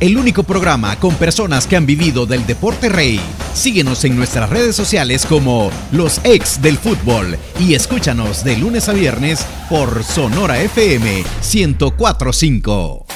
el único programa con personas que han vivido del deporte rey. Síguenos en nuestras redes sociales como Los Ex del Fútbol y escúchanos de lunes a viernes por Sonora FM 1045.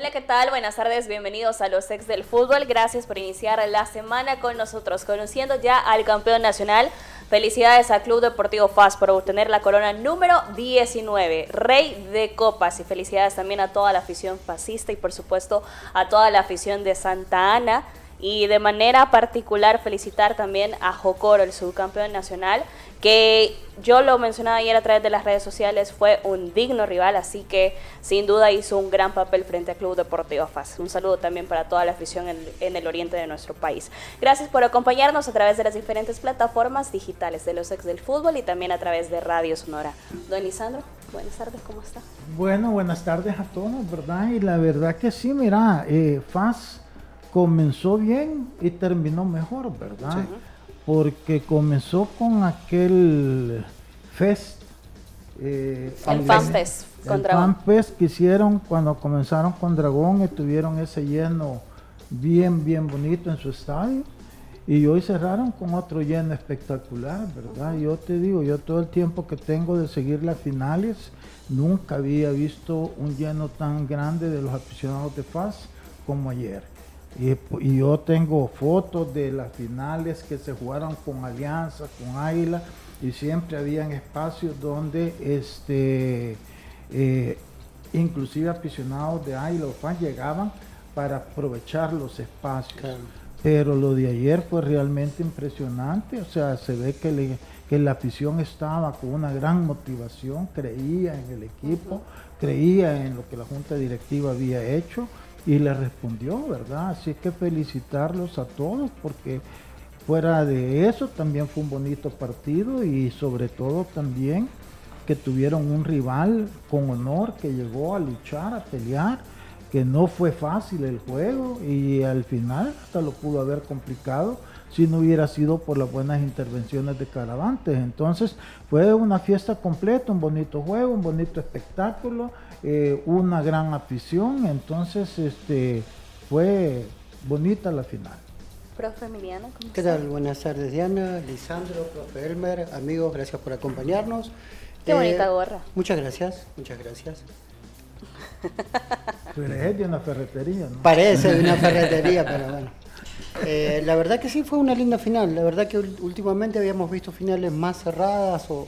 Hola, ¿qué tal? Buenas tardes, bienvenidos a los ex del fútbol. Gracias por iniciar la semana con nosotros, conociendo ya al campeón nacional. Felicidades al Club Deportivo FAS por obtener la corona número 19, Rey de Copas. Y felicidades también a toda la afición fascista y por supuesto a toda la afición de Santa Ana y de manera particular felicitar también a Jocoro, el subcampeón nacional, que yo lo mencionaba ayer a través de las redes sociales, fue un digno rival, así que sin duda hizo un gran papel frente al Club Deportivo FAS. Un saludo también para toda la afición en, el oriente de nuestro país. Gracias por acompañarnos a través de las diferentes plataformas digitales de los ex del fútbol y también a través de Radio Sonora. Don Lisandro, buenas tardes, ¿cómo está? Bueno, buenas tardes a todos, ¿verdad? Y la verdad que sí, mira, eh, FAS comenzó bien y terminó mejor, ¿verdad? Porque comenzó con aquel fest. Eh, el FanFest con Dragón. FanFest que hicieron cuando comenzaron con Dragón y tuvieron ese lleno bien, bien bonito en su estadio. Y hoy cerraron con otro lleno espectacular, ¿verdad? Yo te digo, yo todo el tiempo que tengo de seguir las finales, nunca había visto un lleno tan grande de los aficionados de FAS como ayer. Y, yo tengo fotos de las finales que se jugaron con Alianza, con Águila, y siempre habían espacios donde este, eh, inclusive aficionados de Águila o fans llegaban para aprovechar los espacios. Pero lo de ayer fue realmente impresionante, o sea, se ve que, que la afición estaba con una gran motivación, creía en el equipo, creía en lo que la junta directiva había hecho y le respondió, ¿verdad? Así que felicitarlos a todos porque fuera de eso también fue un bonito partido y sobre todo también que tuvieron un rival con honor que llegó a luchar, a pelear, que no fue fácil el juego y al final hasta lo pudo haber complicado si no hubiera sido por las buenas intervenciones de Caravantes. Entonces fue una fiesta completa, un bonito juego, un bonito espectáculo eh, una gran afición, entonces este fue bonita la final. Profe Emiliano, ¿cómo ¿qué tal? Buenas tardes Diana, Lisandro, profe Elmer, amigos, gracias por acompañarnos. Qué bonita eh, gorra. Muchas gracias, muchas gracias. Parece de una ferretería, ¿no? Parece de una ferretería, pero bueno. Eh, la verdad que sí fue una linda final. La verdad que últimamente habíamos visto finales más cerradas o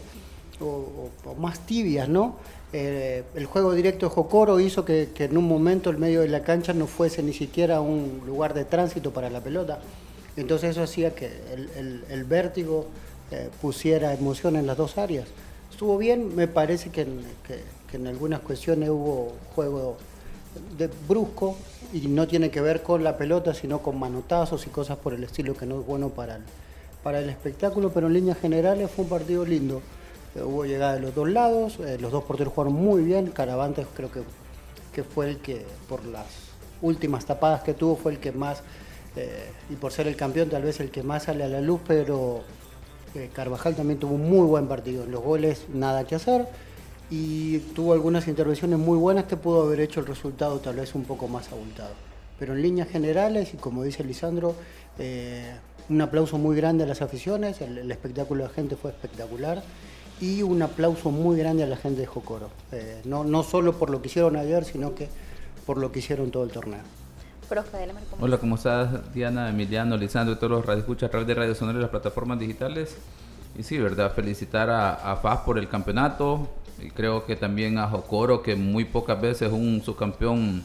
más tibias, ¿no? Eh, el juego directo de Jocoro hizo que, en un momento el medio de la cancha no fuese ni siquiera un lugar de tránsito para la pelota. Entonces eso hacía que el, vértigo eh, pusiera emoción en las dos áreas. Estuvo bien, me parece que en, algunas cuestiones hubo juego de brusco y no tiene que ver con la pelota, sino con manotazos y cosas por el estilo que no es bueno para para el espectáculo, pero en líneas generales fue un partido lindo. Eh, hubo llegada de los dos lados, eh, los dos porteros jugaron muy bien, Caravantes creo que, que fue el que, por las últimas tapadas que tuvo, fue el que más, eh, y por ser el campeón tal vez el que más sale a la luz, pero Carvajal también tuvo un muy buen partido, los goles nada que hacer, y tuvo algunas intervenciones muy buenas que pudo haber hecho el resultado tal vez un poco más abultado. Pero en líneas generales, y como dice Lisandro, un aplauso muy grande a las aficiones, el espectáculo de la gente fue espectacular y un aplauso muy grande a la gente de Jocoro. Eh, no, no solo por lo que hicieron ayer, sino que por lo que hicieron todo el torneo. Hola, ¿cómo estás? Diana, Emiliano, Lisandro y todos los radioescuchas a través de Radio Sonora y las plataformas digitales. Y sí, ¿verdad? Felicitar a, a FAS por el campeonato y creo que también a Jocoro, que muy pocas veces un subcampeón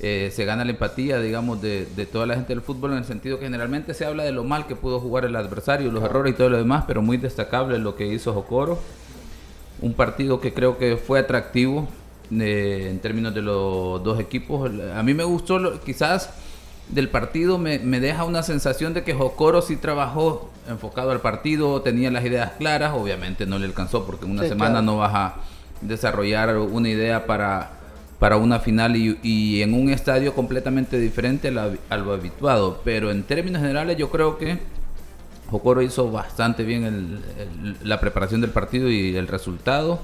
eh, se gana la empatía, digamos, de, toda la gente del fútbol en el sentido que generalmente se habla de lo mal que pudo jugar el adversario, los errores y todo lo demás, pero muy destacable lo que hizo Jocoro. Un partido que creo que fue atractivo eh, en términos de los dos equipos. A mí me gustó, quizás del partido me, deja una sensación de que Jocoro sí trabajó enfocado al partido, tenía las ideas claras, obviamente no le alcanzó porque en una semana no vas a desarrollar una idea para para una final y, en un estadio completamente diferente a, lo habituado. Pero en términos generales yo creo que Jocoro hizo bastante bien la preparación del partido y el resultado,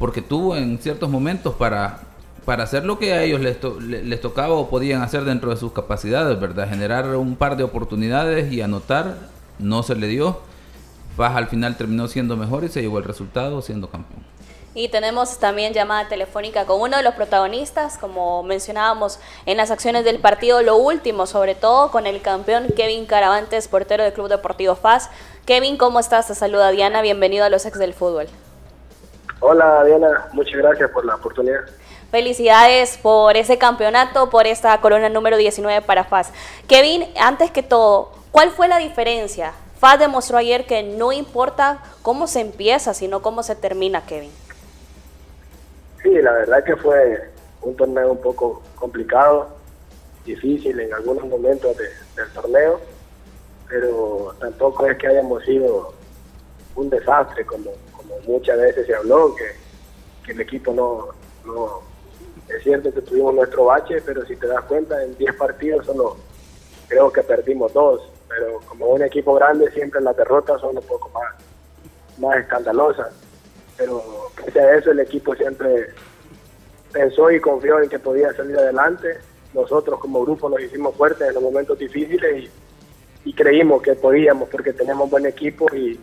porque tuvo en ciertos momentos para, para hacer lo que a ellos les, les tocaba o podían hacer dentro de sus capacidades, ¿verdad? Generar un par de oportunidades y anotar, no se le dio. Faz al final terminó siendo mejor y se llevó el resultado siendo campeón. Y tenemos también llamada telefónica con uno de los protagonistas, como mencionábamos en las acciones del partido, lo último, sobre todo con el campeón Kevin Caravantes, portero del Club Deportivo FAS. Kevin, ¿cómo estás? Te saluda Diana, bienvenido a los ex del fútbol. Hola Diana, muchas gracias por la oportunidad. Felicidades por ese campeonato, por esta corona número 19 para FAS. Kevin, antes que todo, ¿cuál fue la diferencia? FAS demostró ayer que no importa cómo se empieza, sino cómo se termina, Kevin. Sí, la verdad que fue un torneo un poco complicado, difícil en algunos momentos del torneo, pero tampoco es que hayamos sido un desastre, como, muchas veces se habló, que, el equipo no, no... Es cierto que tuvimos nuestro bache, pero si te das cuenta, en 10 partidos solo creo que perdimos dos, pero como un equipo grande siempre las derrotas son un poco más, más escandalosas pero pese a eso el equipo siempre pensó y confió en que podía salir adelante. Nosotros como grupo nos hicimos fuertes en los momentos difíciles y, creímos que podíamos porque tenemos buen equipo y,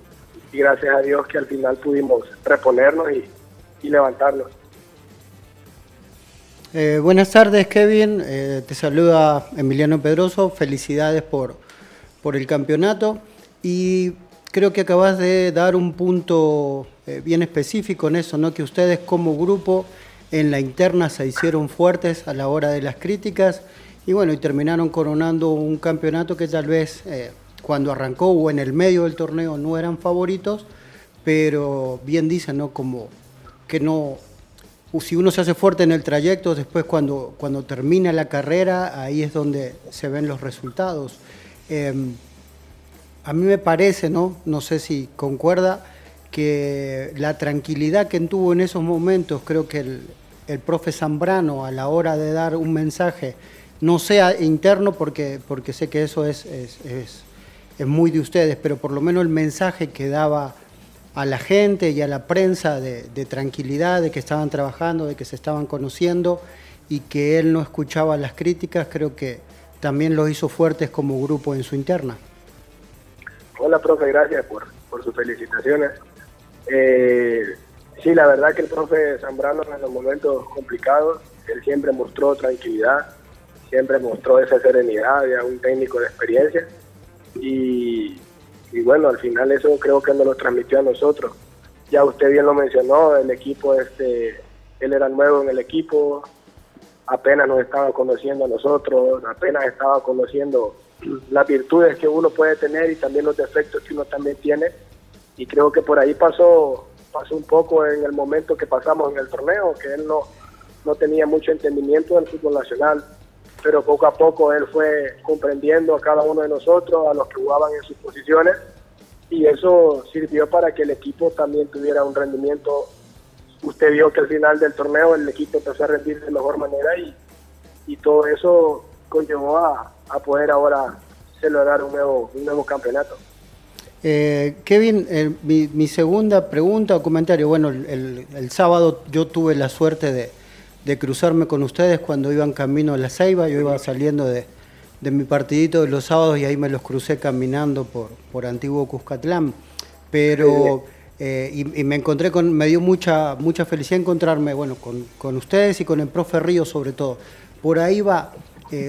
gracias a Dios que al final pudimos reponernos y, levantarnos. Eh, buenas tardes Kevin, eh, te saluda Emiliano Pedroso, felicidades por, el campeonato y creo que acabas de dar un punto eh, bien específico en eso, ¿no? que ustedes como grupo en la interna se hicieron fuertes a la hora de las críticas y bueno, y terminaron coronando un campeonato que tal vez cuando arrancó o en el medio del torneo no eran favoritos, pero bien dicen, ¿no? Como que no, si uno se hace fuerte en el trayecto, después cuando, cuando termina la carrera, ahí es donde se ven los resultados. Em, a mí me parece, ¿no? No sé si concuerda, que la tranquilidad que tuvo en esos momentos, creo que el, profe Zambrano a la hora de dar un mensaje, no sea interno porque, porque sé que eso es, es, muy de ustedes, pero por lo menos el mensaje que daba a la gente y a la prensa de, de, tranquilidad, de que estaban trabajando, de que se estaban conociendo y que él no escuchaba las críticas, creo que también los hizo fuertes como grupo en su interna. Hola, profe, gracias por, por sus felicitaciones. Eh, sí, la verdad que el profe Zambrano en los momentos complicados, él siempre mostró tranquilidad, siempre mostró esa serenidad de un técnico de experiencia y, bueno, al final eso creo que nos lo transmitió a nosotros. Ya usted bien lo mencionó, el equipo, este, él era nuevo en el equipo, apenas nos estaba conociendo a nosotros, apenas estaba conociendo las virtudes que uno puede tener y también los defectos que uno también tiene y creo que por ahí pasó, pasó un poco en el momento que pasamos en el torneo, que él no, no tenía mucho entendimiento del fútbol nacional, pero poco a poco él fue comprendiendo a cada uno de nosotros, a los que jugaban en sus posiciones, y eso sirvió para que el equipo también tuviera un rendimiento. Usted vio que al final del torneo el equipo empezó a rendir de mejor manera y, y todo eso conllevó a, a poder ahora celebrar un nuevo, un nuevo campeonato. Eh, Kevin, eh, mi, segunda pregunta o comentario, bueno, el, sábado yo tuve la suerte de, cruzarme con ustedes cuando iban camino a La Ceiba, yo iba saliendo de, mi partidito de los sábados y ahí me los crucé caminando por, por Antiguo Cuscatlán, pero... Eh, y, me encontré con, me dio mucha, mucha felicidad encontrarme, bueno, con, ustedes y con el profe Río sobre todo. Por ahí va,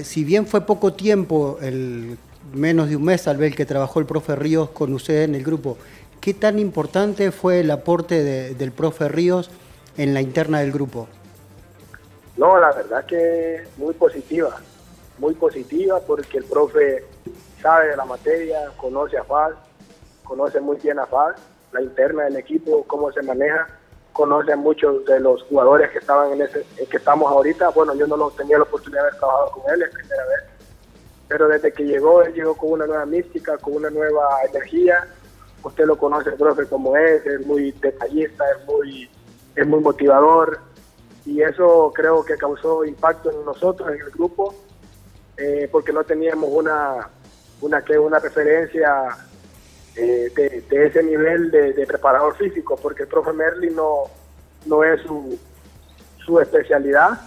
si bien fue poco tiempo el menos de un mes tal vez que trabajó el profe Ríos con usted en el grupo. ¿Qué tan importante fue el aporte del profe Ríos en la interna del grupo? No, la verdad que muy positiva, muy positiva porque el profe sabe de la materia, conoce a FAS, conoce muy bien a FAS, la interna del equipo, cómo se maneja, conoce a muchos de los jugadores que estaban en ese, que estamos ahorita. Bueno, yo no tenía la oportunidad de haber trabajado con él, es primera vez pero desde que llegó, él llegó con una nueva mística, con una nueva energía. Usted lo conoce, profe, como es, es muy detallista, es muy, es muy motivador y eso creo que causó impacto en nosotros, en el grupo, eh, porque no teníamos una, una, una referencia eh, de, ese nivel de, preparador físico, porque el profe Merlin no, no es su, su especialidad,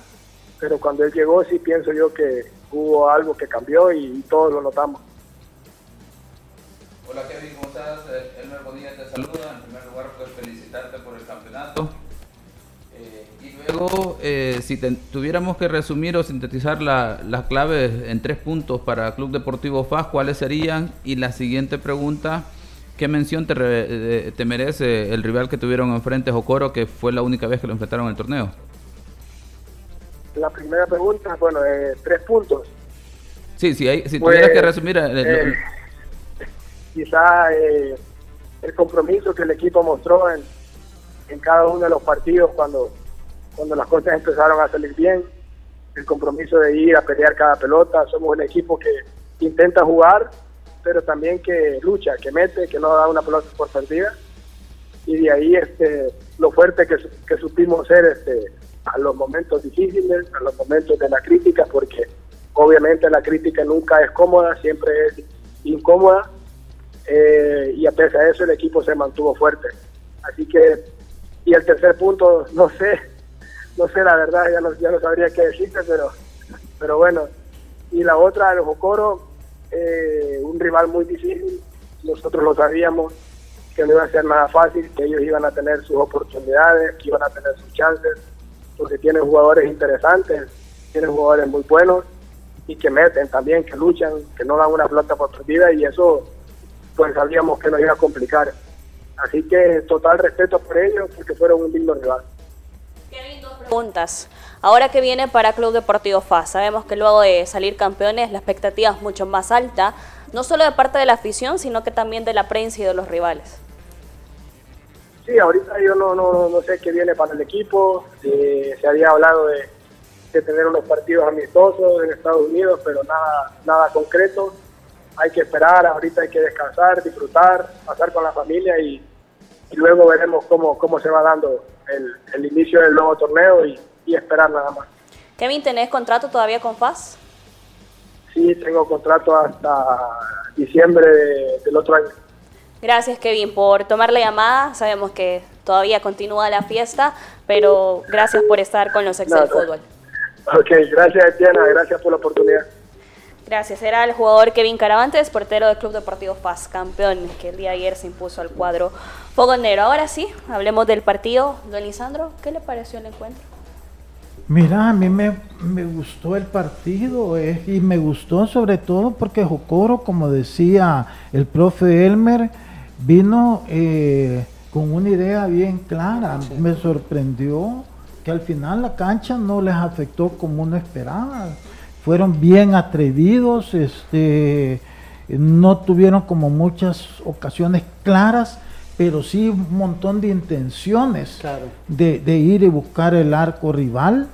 pero cuando él llegó sí pienso yo que hubo algo que cambió y, todos lo notamos. Hola Kevin, ¿cómo estás? Eh, Elmer Bonilla te saluda. En primer lugar, pues felicitarte por el campeonato. Eh, y luego, eh, si tuviéramos que resumir o sintetizar las la claves en tres puntos para Club Deportivo FAS, ¿cuáles serían? Y la siguiente pregunta, ¿qué mención te, te merece el rival que tuvieron enfrente, Jocoro, que fue la única vez que lo enfrentaron en el torneo? La primera pregunta, bueno, eh, tres puntos. Sí, sí hay, si tuvieras que pues, resumir... Eh, quizá el compromiso que el equipo mostró en, en cada uno de los partidos cuando, cuando las cosas empezaron a salir bien, el compromiso de ir a pelear cada pelota, somos un equipo que intenta jugar, pero también que lucha, que mete, que no da una pelota por perdida, y de ahí este, lo fuerte que, que supimos ser este, a los momentos difíciles, a los momentos de la crítica, porque obviamente la crítica nunca es cómoda, siempre es incómoda, eh, y a pesar de eso el equipo se mantuvo fuerte. Así que y el tercer punto, no sé, no sé la verdad, ya no, ya no sabría qué decirte, pero, pero bueno. Y la otra, el Jocoro, eh, un rival muy difícil, nosotros lo sabíamos, que no iba a ser nada fácil, que ellos iban a tener sus oportunidades, que iban a tener sus chances, porque tienen jugadores interesantes, tienen jugadores muy buenos y que meten también, que luchan, que no dan una pelota por perdida y eso pues sabíamos que nos iba a complicar. Así que total respeto por ellos porque fueron un lindo rival. preguntas. Ahora que viene para Club Deportivo FAS, sabemos que luego de salir campeones la expectativa es mucho más alta, no solo de parte de la afición, sino que también de la prensa y de los rivales. Sí, ahorita yo no, no, no sé qué viene para el equipo, eh, se había hablado de, de, tener unos partidos amistosos en Estados Unidos, pero nada, nada concreto. Hay que esperar, ahorita hay que descansar, disfrutar, pasar con la familia y, y luego veremos cómo, cómo se va dando el, el inicio del nuevo torneo y, y, esperar nada más. Kevin, ¿tenés contrato todavía con FAS? Sí, tengo contrato hasta diciembre del otro año. Gracias, Kevin, por tomar la llamada. Sabemos que todavía continúa la fiesta, pero gracias por estar con los ex del fútbol. Ok, gracias, Etiana. Gracias por la oportunidad. Gracias. Era el jugador Kevin Caravantes, portero del Club Deportivo Paz, campeón, que el día de ayer se impuso al cuadro fogonero. Ahora sí, hablemos del partido. Don Lisandro, ¿qué le pareció el encuentro? Mira, a mí me, gustó el partido eh, y me gustó sobre todo porque Jocoro, como decía el profe Elmer, vino eh, con una idea bien clara. Me sorprendió que al final la cancha no les afectó como uno esperaba fueron bien atrevidos, este, no tuvieron como muchas ocasiones claras, pero sí un montón de intenciones de, ir y buscar el arco rival.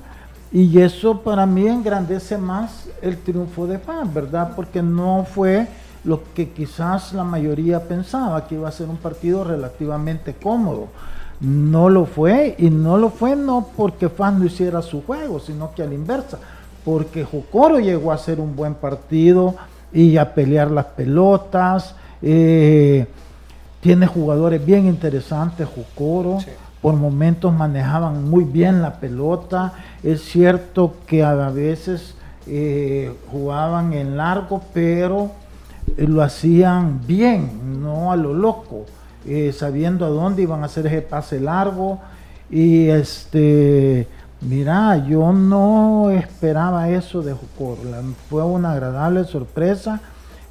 Y eso para mí engrandece más el triunfo de Paz, ¿verdad? Porque no fue lo que quizás la mayoría pensaba, que iba a ser un partido relativamente cómodo. No lo fue, y no lo fue no porque FAS no hiciera su juego, sino que a la inversa porque Jocoro llegó a ser un buen partido y a pelear las pelotas. Eh, tiene jugadores bien interesantes, Jocoro. Por momentos manejaban muy bien la pelota. Es cierto que a veces eh, jugaban en largo, pero eh, lo hacían bien, no a lo loco, sabiendo a dónde iban a hacer ese pase largo. Y este Mira, yo no esperaba eso de Jocoro. Fue una agradable sorpresa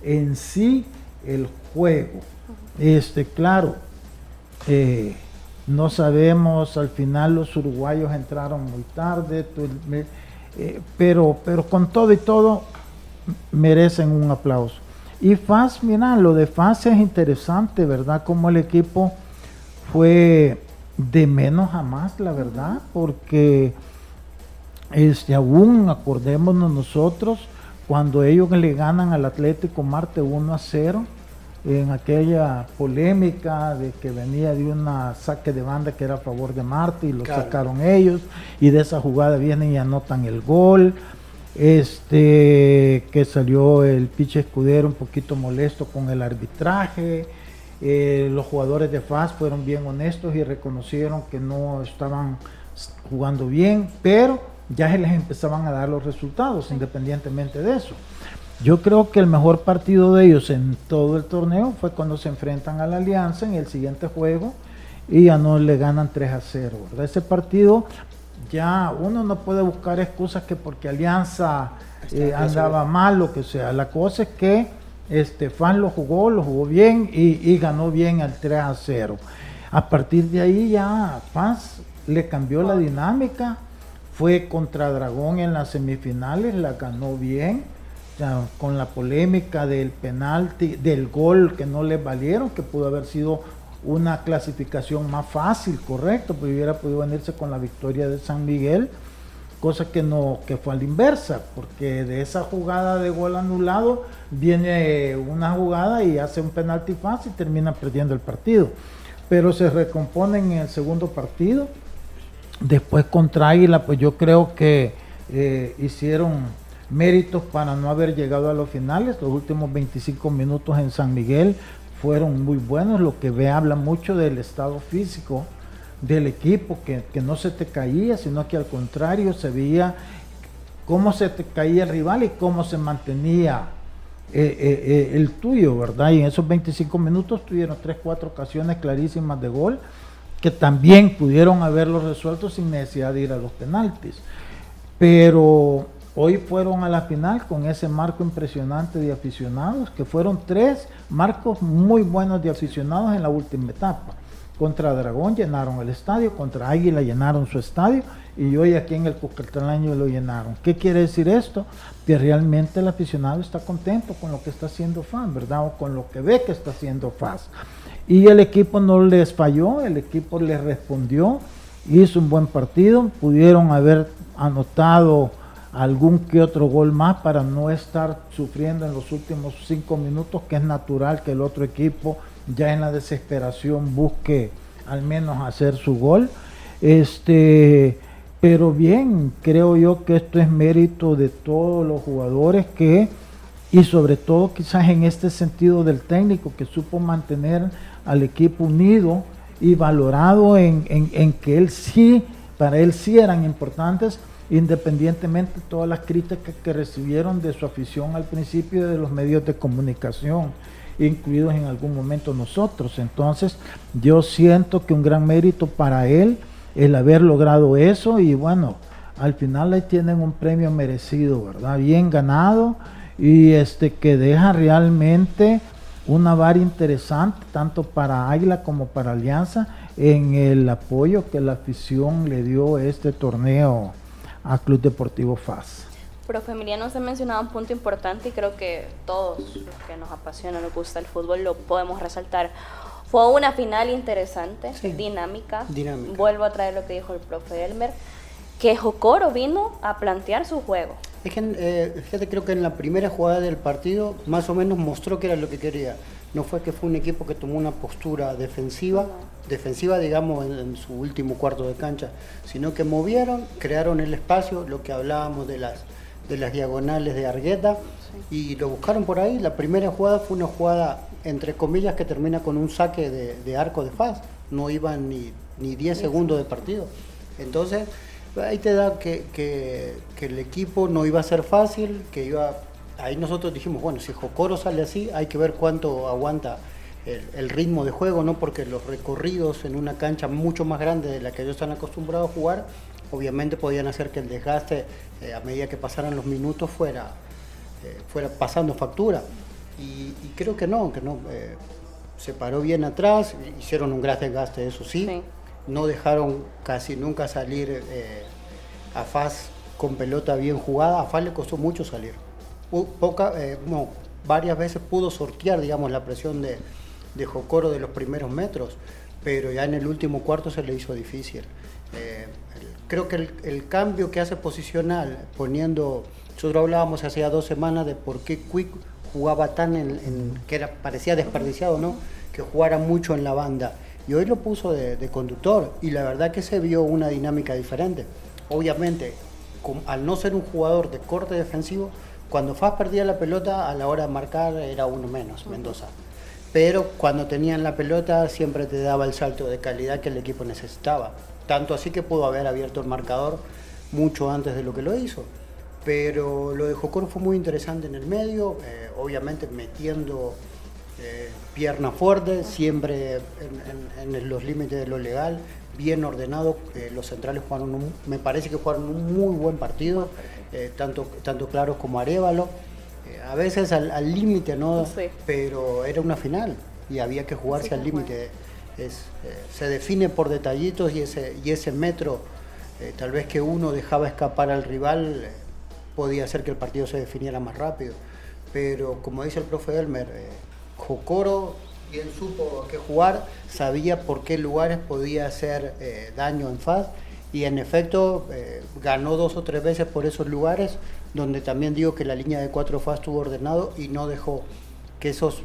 en sí el juego. Este, claro, eh, no sabemos, al final los uruguayos entraron muy tarde, eh, pero, pero con todo y todo merecen un aplauso. Y FAS, mira, lo de FAS es interesante, ¿verdad? Como el equipo fue de menos a más, la verdad, porque este, aún acordémonos nosotros cuando ellos le ganan al Atlético Marte 1 a 0 en aquella polémica de que venía de una saque de banda que era a favor de Marte y lo sacaron ellos y de esa jugada vienen y anotan el gol este que salió el piche escudero un poquito molesto con el arbitraje eh, los jugadores de FAS fueron bien honestos y reconocieron que no estaban jugando bien, pero ya se les empezaban a dar los resultados, independientemente de eso. Yo creo que el mejor partido de ellos en todo el torneo fue cuando se enfrentan a la Alianza en el siguiente juego y ya no le ganan 3 a 0. Ese partido ya uno no puede buscar excusas que porque Alianza eh, andaba mal o que sea. La cosa es que este Fan lo jugó, lo jugó bien y, ganó bien al 3 a 0. A partir de ahí ya Paz le cambió la dinámica, fue contra Dragón en las semifinales, la ganó bien, con la polémica del penalti, del gol que no le valieron, que pudo haber sido una clasificación más fácil, correcto, pues hubiera podido venirse con la victoria de San Miguel, cosa que no, que fue a la inversa, porque de esa jugada de gol anulado viene una jugada y hace un penalti fácil y termina perdiendo el partido. Pero se recomponen en el segundo partido. Después contra Águila, pues yo creo que eh, hicieron méritos para no haber llegado a los finales. Los últimos 25 minutos en San Miguel fueron muy buenos, lo que ve habla mucho del estado físico del equipo, que, no se te caía, sino que al contrario se veía cómo se te caía el rival y cómo se mantenía eh, eh, eh, el tuyo, ¿verdad? Y en esos 25 minutos tuvieron 3, 4 ocasiones clarísimas de gol que también pudieron haberlo resuelto sin necesidad de ir a los penaltis. Pero Hoy fueron a la final con ese marco impresionante de aficionados, que fueron tres marcos muy buenos de aficionados en la última etapa. Contra Dragón llenaron el estadio, contra Águila llenaron su estadio y hoy aquí en el Cucartalaño lo llenaron. ¿Qué quiere decir esto? Que realmente el aficionado está contento con lo que está haciendo FAN, ¿verdad? O con lo que ve que está haciendo FAS. Y el equipo no les falló, el equipo les respondió, hizo un buen partido, pudieron haber anotado algún que otro gol más para no estar sufriendo en los últimos cinco minutos, que es natural que el otro equipo ya en la desesperación busque al menos hacer su gol. Este, pero bien, creo yo que esto es mérito de todos los jugadores que, y sobre todo quizás en este sentido del técnico, que supo mantener al equipo unido y valorado en, en que él sí, para él sí eran importantes independientemente de todas las críticas que recibieron de su afición al principio de los medios de comunicación, incluidos en algún momento nosotros. Entonces, yo siento que un gran mérito para él el haber logrado eso y bueno, al final le tienen un premio merecido, ¿verdad? Bien ganado y este que deja realmente una vara interesante tanto para Águila como para Alianza en el apoyo que la afición le dio este torneo a Club Deportivo FAS. Profe Emiliano, se ha mencionado un punto importante y creo que todos los que nos apasiona, nos gusta el fútbol, lo podemos resaltar. Fue una final interesante, dinámica. Vuelvo a traer lo que dijo el profe Elmer, que Jocoro vino a plantear su juego. Es que, eh, fíjate, creo que en la primera jugada del partido más o menos mostró que era lo que quería. No fue que fue un equipo que tomó una postura defensiva, defensiva digamos en, su último cuarto de cancha, sino que movieron, crearon el espacio, lo que hablábamos de las, de las diagonales de Argueta, y lo buscaron por ahí. La primera jugada fue una jugada, entre comillas, que termina con un saque de, arco de faz. No iban ni, ni 10 segundos de partido. Entonces, ahí te da que, que, que el equipo no iba a ser fácil, que iba ahí nosotros dijimos, bueno, si Jocoro sale así, hay que ver cuánto aguanta el, ritmo de juego, ¿no? Porque los recorridos en una cancha mucho más grande de la que ellos están acostumbrados a jugar, obviamente podían hacer que el desgaste eh, a medida que pasaran los minutos fuera, eh, fuera pasando factura. Y, creo que no, que no. Eh, se paró bien atrás, hicieron un gran desgaste, eso sí. No dejaron casi nunca salir a Faz con pelota bien jugada. A Faz le costó mucho salir poca, varias veces pudo sortear, digamos, la presión de, de Jocoro de los primeros metros, pero ya en el último cuarto se le hizo difícil. Eh, creo que el, cambio que hace posicional, poniendo, nosotros hablábamos hace dos semanas de por qué Quick jugaba tan en, que era, parecía desperdiciado, ¿no? Que jugara mucho en la banda. Y hoy lo puso de, de conductor y la verdad que se vio una dinámica diferente. Obviamente, al no ser un jugador de corte defensivo, cuando Faz perdía la pelota, a la hora de marcar era uno menos, Mendoza. Pero cuando tenían la pelota siempre te daba el salto de calidad que el equipo necesitaba. Tanto así que pudo haber abierto el marcador mucho antes de lo que lo hizo. Pero lo de Jocoro fue muy interesante en el medio, eh, obviamente metiendo eh, pierna fuerte, siempre en, los límites de lo legal, bien ordenado. Eh, los centrales jugaron, me parece que jugaron un muy buen partido, tanto, tanto Claros como Arevalo. a veces al límite, ¿no? Pero era una final y había que jugarse al límite. Se define por detallitos y ese, metro, tal vez que uno dejaba escapar al rival podía hacer que el partido se definiera más rápido. Pero como dice el profe Elmer, eh, Jocoro bien supo qué jugar, sabía por qué lugares podía hacer eh, daño en FAS y en efecto eh, ganó dos o tres veces por esos lugares donde también digo que la línea de cuatro FAS estuvo ordenado y no dejó que esos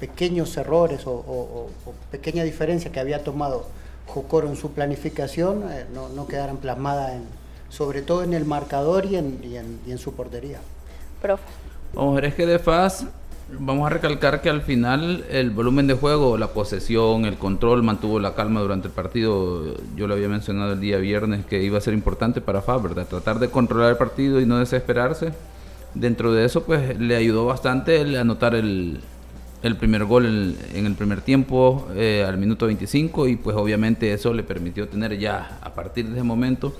pequeños errores o, o, pequeña diferencia que había tomado Jocoro en su planificación no, no quedaran plasmadas en, sobre todo en el marcador y en, y en, su portería. Profe. Vamos a ver, es que de FAS vamos a recalcar que al final el volumen de juego, la posesión, el control mantuvo la calma durante el partido. Yo lo había mencionado el día viernes que iba a ser importante para FAS, ¿verdad? Tratar de controlar el partido y no desesperarse. Dentro de eso, pues le ayudó bastante el anotar el, el primer gol en, el primer tiempo eh, al minuto 25 y pues obviamente eso le permitió tener ya a partir de ese momento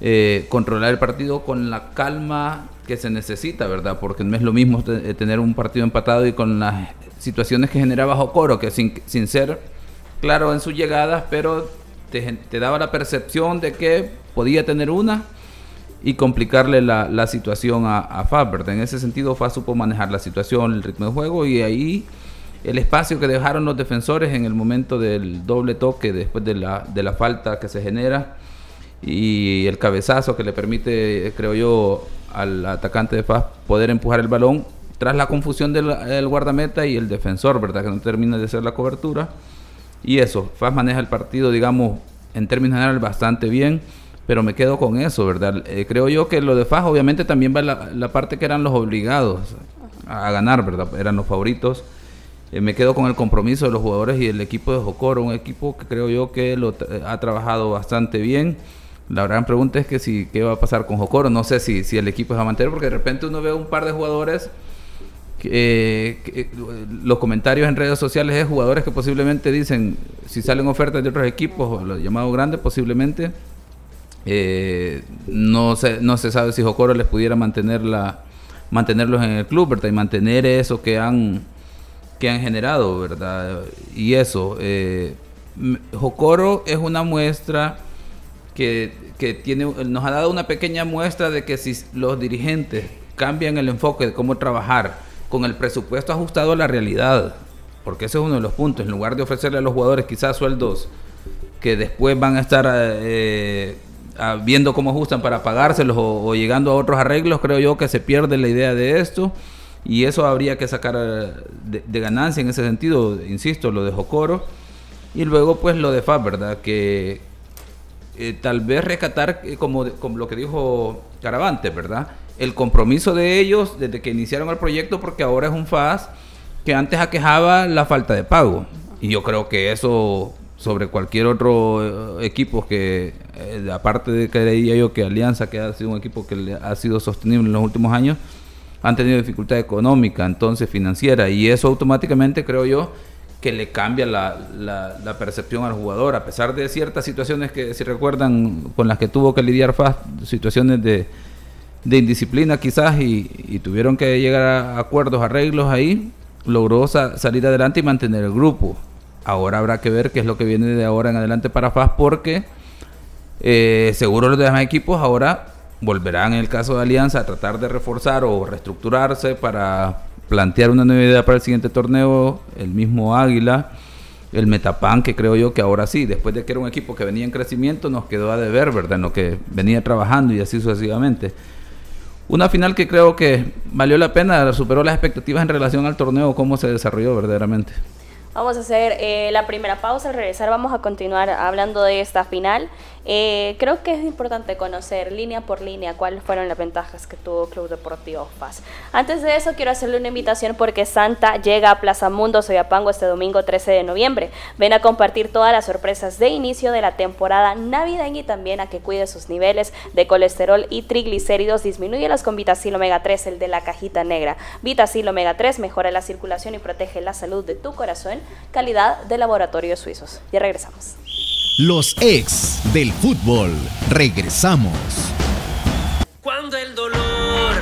eh, controlar el partido con la calma que se necesita, ¿verdad? Porque no es lo mismo eh, tener un partido empatado y con las situaciones que generaba Jocoro, que sin, sin ser claro en sus llegadas, pero te, daba la percepción de que podía tener una y complicarle la, situación a, a Fab, ¿verdad? En ese sentido, Fab supo manejar la situación, el ritmo de juego y ahí el espacio que dejaron los defensores en el momento del doble toque después de la, de la falta que se genera y el cabezazo que le permite, creo yo, al atacante de FAS poder empujar el balón tras la confusión del, guardameta y el defensor, ¿verdad? Que no termina de hacer la cobertura. Y eso, FAS maneja el partido, digamos, en términos generales bastante bien, pero me quedo con eso, ¿verdad? Eh, creo yo que lo de FAS obviamente también va la, la parte que eran los obligados a, ganar, ¿verdad? Eran los favoritos. Eh, me quedo con el compromiso de los jugadores y el equipo de Jocoro, un equipo que creo yo que lo ha trabajado bastante bien la gran pregunta es que si qué va a pasar con Jocoro. No sé si, si el equipo se va a mantener, porque de repente uno ve un par de jugadores. Eh, los comentarios en redes sociales es jugadores que posiblemente dicen, si salen ofertas de otros equipos, los llamados grandes, posiblemente eh, no, se, no se sabe si Jocoro les pudiera mantener la, mantenerlos en el club, ¿verdad? Y mantener eso que han, que han generado, ¿verdad? Y eso, eh, es una muestra que, tiene, nos ha dado una pequeña muestra de que si los dirigentes cambian el enfoque de cómo trabajar con el presupuesto ajustado a la realidad, porque ese es uno de los puntos, en lugar de ofrecerle a los jugadores quizás sueldos que después van a estar eh, viendo cómo ajustan para pagárselos o, llegando a otros arreglos, creo yo que se pierde la idea de esto y eso habría que sacar eh, de, de ganancia en ese sentido, insisto, lo de Jocoro y luego pues lo de Fab, ¿verdad? Que, eh, tal vez rescatar, eh, como, como, lo que dijo Caravante, ¿verdad? El compromiso de ellos desde que iniciaron el proyecto, porque ahora es un FAS que antes aquejaba la falta de pago. Y yo creo que eso sobre cualquier otro eh, equipo que, aparte de que yo que Alianza, que ha sido un equipo que ha sido sostenible en los últimos años, han tenido dificultad económica, entonces financiera, y eso automáticamente creo yo que le cambia la, la, percepción al jugador, a pesar de ciertas situaciones que, si recuerdan, con las que tuvo que lidiar Fast, situaciones de, de indisciplina quizás, y, tuvieron que llegar a acuerdos, arreglos ahí, logró salir adelante y mantener el grupo. Ahora habrá que ver qué es lo que viene de ahora en adelante para Fast, porque eh, seguro los demás equipos ahora volverán en el caso de Alianza a tratar de reforzar o reestructurarse para plantear una nueva idea para el siguiente torneo, el mismo Águila, el Metapan, que creo yo que ahora sí, después de que era un equipo que venía en crecimiento, nos quedó a deber, ¿verdad? En lo que venía trabajando y así sucesivamente. Una final que creo que valió la pena, superó las expectativas en relación al torneo, cómo se desarrolló verdaderamente. Vamos a hacer eh, la primera pausa. Al regresar vamos a continuar hablando de esta final. Eh, creo que es importante conocer línea por línea cuáles fueron las ventajas que tuvo Club Deportivo FAS. Antes de eso quiero hacerle una invitación porque Santa llega a Plaza Mundo Soyapango este domingo 13 de noviembre. Ven a compartir todas las sorpresas de inicio de la temporada navideña y también a que cuide sus niveles de colesterol y triglicéridos. Disminuye las con Vitacil Omega 3, el de la cajita negra. Vitacil Omega 3 mejora la circulación y protege la salud de tu corazón. Calidad de laboratorios suizos. Ya regresamos. Los ex del fútbol. Regresamos. Cuando el dolor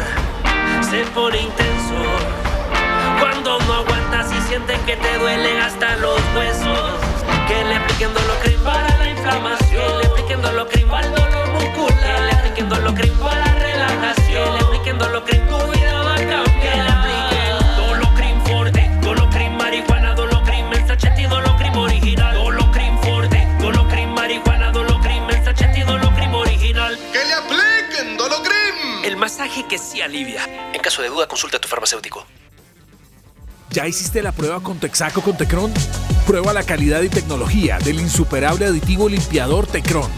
se pone intenso, cuando no aguantas y sientes que te duelen hasta los huesos, que le apliquen dolor para la inflamación, que le apliquen el dolor que sí alivia. En caso de duda, consulta a tu farmacéutico. ¿Ya hiciste la prueba con Texaco con Tecron? Prueba la calidad y tecnología del insuperable aditivo limpiador Tecron.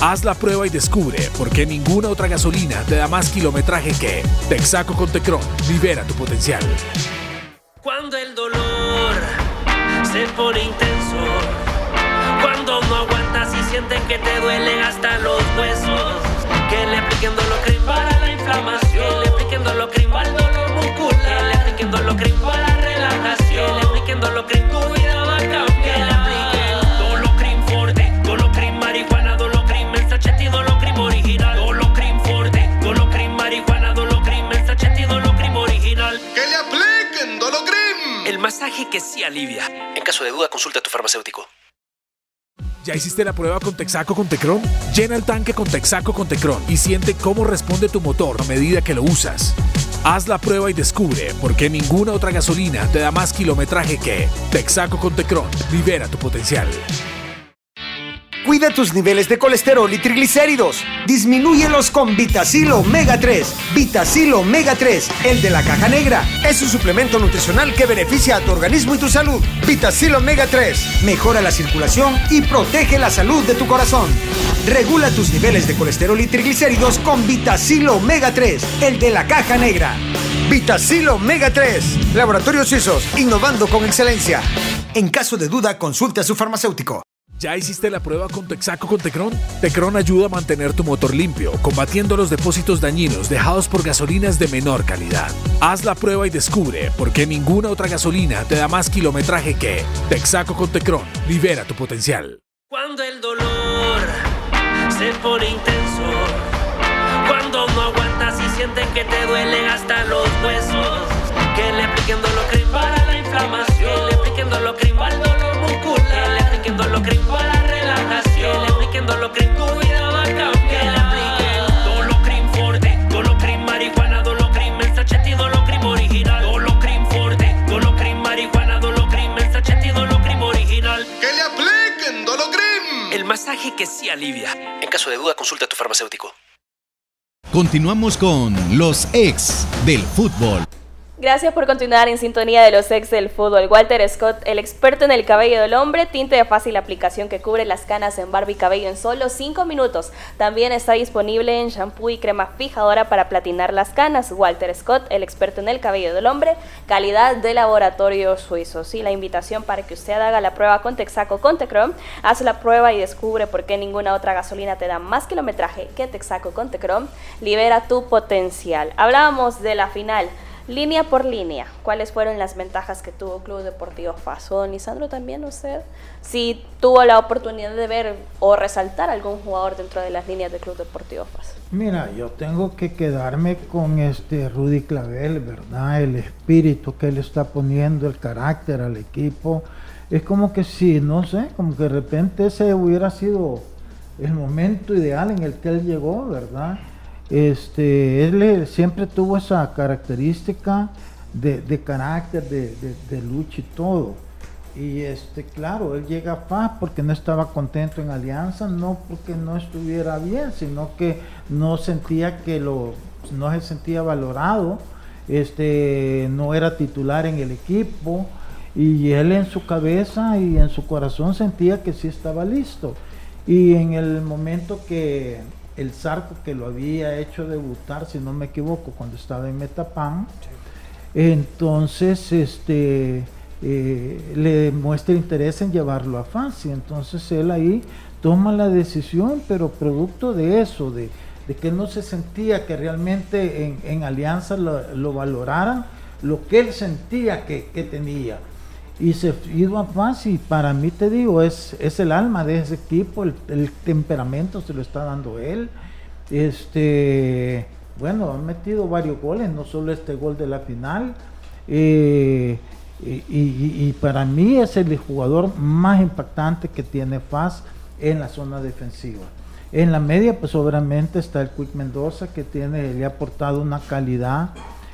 Haz la prueba y descubre por qué ninguna otra gasolina te da más kilometraje que Texaco con Tecron. Libera tu potencial. Cuando el dolor se pone intenso, cuando no aguantas y sientes que te duelen hasta los huesos, que le apliquen dolor para inflamación. Que le apliquen dolocrin para el dolor muscular. Que le apliquen dolocrin para la relajación. Que le apliquen dolocrin, tu vida va a cambiar. Que le apliquen dolocrin forte, dolocrin marihuana, dolocrin mensachete y dolocrin original. Dolocrin forte, dolocrin marihuana, dolocrin mensachete y dolocrin original. Que le apliquen dolocrin. El masaje que sí alivia. En caso de duda, consulta a tu farmacéutico. ¿Ya hiciste la prueba con Texaco con Tecron? Llena el tanque con Texaco con Tecron y siente cómo responde tu motor a medida que lo usas. Haz la prueba y descubre por qué ninguna otra gasolina te da más kilometraje que Texaco con Tecron. Libera tu potencial. Cuida tus niveles de colesterol y triglicéridos. Disminúyelos con Vitacil Omega 3. Vitacil Omega 3, el de la caja negra. Es un suplemento nutricional que beneficia a tu organismo y tu salud. Vitacil Omega 3 mejora la circulación y protege la salud de tu corazón. Regula tus niveles de colesterol y triglicéridos con Vitacil Omega 3, el de la caja negra. Vitacil Omega 3. Laboratorios Suizos, innovando con excelencia. En caso de duda, consulte a su farmacéutico. ¿Ya hiciste la prueba con Texaco con Tecron? Tecron ayuda a mantener tu motor limpio, combatiendo los depósitos dañinos dejados por gasolinas de menor calidad. Haz la prueba y descubre por qué ninguna otra gasolina te da más kilometraje que Texaco con Tecron. Libera tu potencial. Cuando el dolor se pone intenso, cuando no aguantas y sientes que te duelen hasta los huesos, que le apliquen dolor para la inflamación, que le apliquen dolor para el dolor Para la relajación. Le apliquen Dolocrin, tu vida va a cambiar. Le apliquen Dolocrin forte, Dolocrin marihuana, Dolocrin mensachete y Dolocrin original. Dolocrin forte, Dolocrin marihuana, Dolocrin mensachete y Dolocrin original. Que le apliquen Dolocrin. El masaje que sí alivia. En caso de duda, consulta a tu farmacéutico. Continuamos con los ex del fútbol. Gracias por continuar en sintonía de los ex del fútbol. Walter Scott, el experto en el cabello del hombre, tinte de fácil aplicación que cubre las canas en barba y cabello en solo 5 minutos. También está disponible en shampoo y crema fijadora para platinar las canas. Walter Scott, el experto en el cabello del hombre, calidad de laboratorio suizo. Sí, la invitación para que usted haga la prueba con Texaco con Tecrom. Haz la prueba y descubre por qué ninguna otra gasolina te da más kilometraje que Texaco con Tecrom. Libera tu potencial. Hablábamos de la final. Línea por línea, ¿cuáles fueron las ventajas que tuvo Club Deportivo Faso? Lisandro, también usted, si tuvo la oportunidad de ver o resaltar algún jugador dentro de las líneas del Club Deportivo Faso. Mira, yo tengo que quedarme con este Rudy Clavel, ¿verdad? El espíritu que él está poniendo, el carácter al equipo. Es como que si, no sé, como que de repente ese hubiera sido el momento ideal en el que él llegó, ¿verdad? Este, él siempre tuvo esa característica de, carácter, de, lucha y todo. Y este, claro, él llega a paz porque no estaba contento en Alianza, no porque no estuviera bien, sino que no sentía que lo, no se sentía valorado, este, no era titular en el equipo y él en su cabeza y en su corazón sentía que sí estaba listo. Y en el momento que el Zarco, que lo había hecho debutar, si no me equivoco, cuando estaba en Metapan, entonces este, eh, le muestra interés en llevarlo a FASI. Entonces él ahí toma la decisión, pero producto de eso, de, que no se sentía que realmente en, Alianza lo, valoraran, lo que él sentía que, tenía. Y se iba a FASI, para mí te digo, es, es el alma de ese equipo, el, temperamento se lo está dando él. Este, bueno, han metido varios goles, no solo este gol de la final. Eh, y, para mí es el jugador más impactante que tiene Faz en la zona defensiva. En la media, pues obviamente está el Quick Mendoza que tiene, le ha aportado una calidad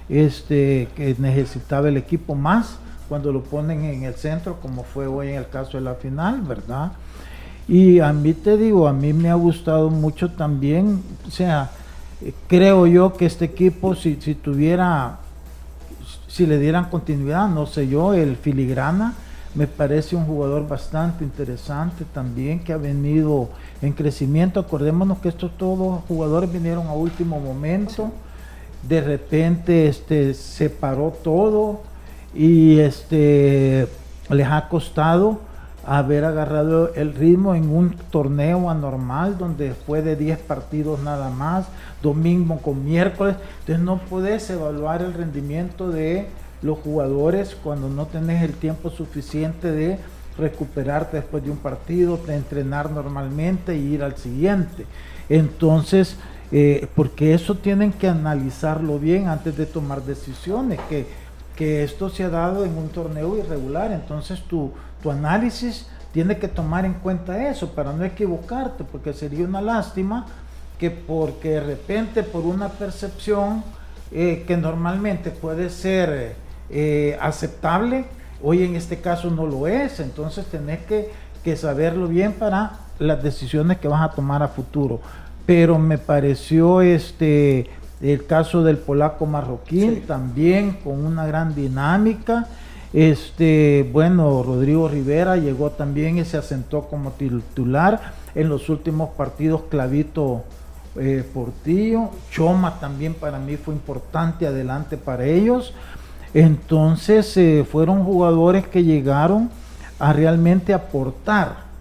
este, que necesitaba el equipo más cuando lo ponen en el centro, como fue hoy en el caso de la final, ¿verdad? Y a mí te digo, a mí me ha gustado mucho también, o sea, creo yo que este equipo, si, si tuviera, si le dieran continuidad, no sé yo, el filigrana, me parece un jugador bastante interesante también, que ha venido en crecimiento. Acordémonos que estos todos jugadores vinieron a último momento, de repente este, se paró todo y este, les ha costado haber agarrado el ritmo en un torneo anormal donde fue de 10 partidos nada más, domingo con miércoles. Entonces no puedes evaluar el rendimiento de los jugadores cuando no tenés el tiempo suficiente de recuperarte después de un partido, de entrenar normalmente y ir al siguiente. Entonces, eh, porque eso tienen que analizarlo bien antes de tomar decisiones, que, que esto se ha dado en un torneo irregular. Entonces tu tu análisis tiene que tomar en cuenta eso para no equivocarte, porque sería una lástima que porque de repente por una percepción eh, que normalmente puede ser eh, aceptable, hoy en este caso no lo es, entonces tenés que, saberlo bien para las decisiones que vas a tomar a futuro. Pero me pareció este el caso del polaco marroquín también con una gran dinámica este, bueno, Rodrigo Rivera llegó también y se asentó como titular en los últimos partidos Clavito eh, Portillo. Choma también para mí fue importante adelante para ellos. Entonces eh, fueron jugadores que llegaron a realmente aportar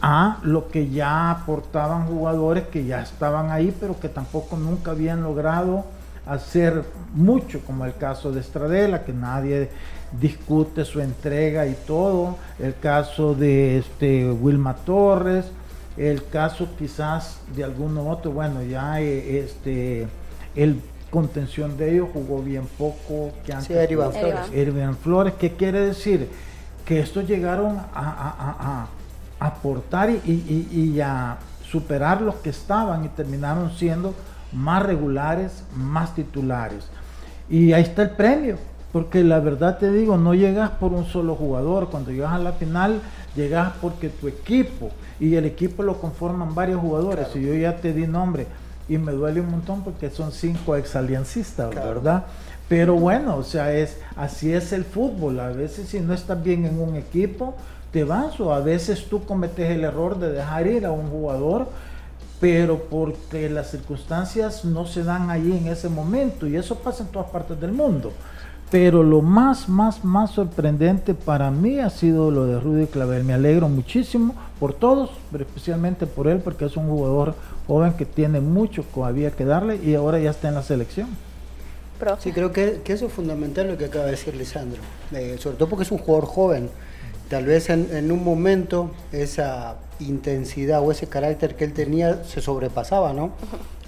a lo que ya aportaban jugadores que ya estaban ahí, pero que tampoco nunca habían logrado hacer mucho, como el caso de Estradela, que nadie discute su entrega y todo, el caso de este Wilma Torres, el caso quizás de alguno otro, bueno, ya eh, este el contención de ellos jugó bien poco que antes. Flores. Flores, ¿qué quiere decir? Que estos llegaron a, aportar y, y a superar los que estaban y terminaron siendo más regulares, más titulares. Y ahí está el premio, porque la verdad te digo, no llegas por un solo jugador, cuando llegas a la final llegas porque tu equipo y el equipo lo conforman varios jugadores, y yo ya te di nombre y me duele un montón porque son cinco exaliancistas, ¿verdad? Pero bueno, o sea, es así es el fútbol, a veces si no estás bien en un equipo, te vas o a veces tú cometes el error de dejar ir a un jugador pero porque las circunstancias no se dan ahí en ese momento y eso pasa en todas partes del mundo. Pero lo más, más, más sorprendente para mí ha sido lo de Rudy Clavel. Me alegro muchísimo por todos, pero especialmente por él, porque es un jugador joven que tiene mucho todavía que darle y ahora ya está en la selección. Sí, creo que, eso es fundamental lo que acaba de decir Lisandro, eh, sobre todo porque es un jugador joven. Tal vez en, en un momento esa intensidad o ese carácter que él tenía se sobrepasaba, ¿no?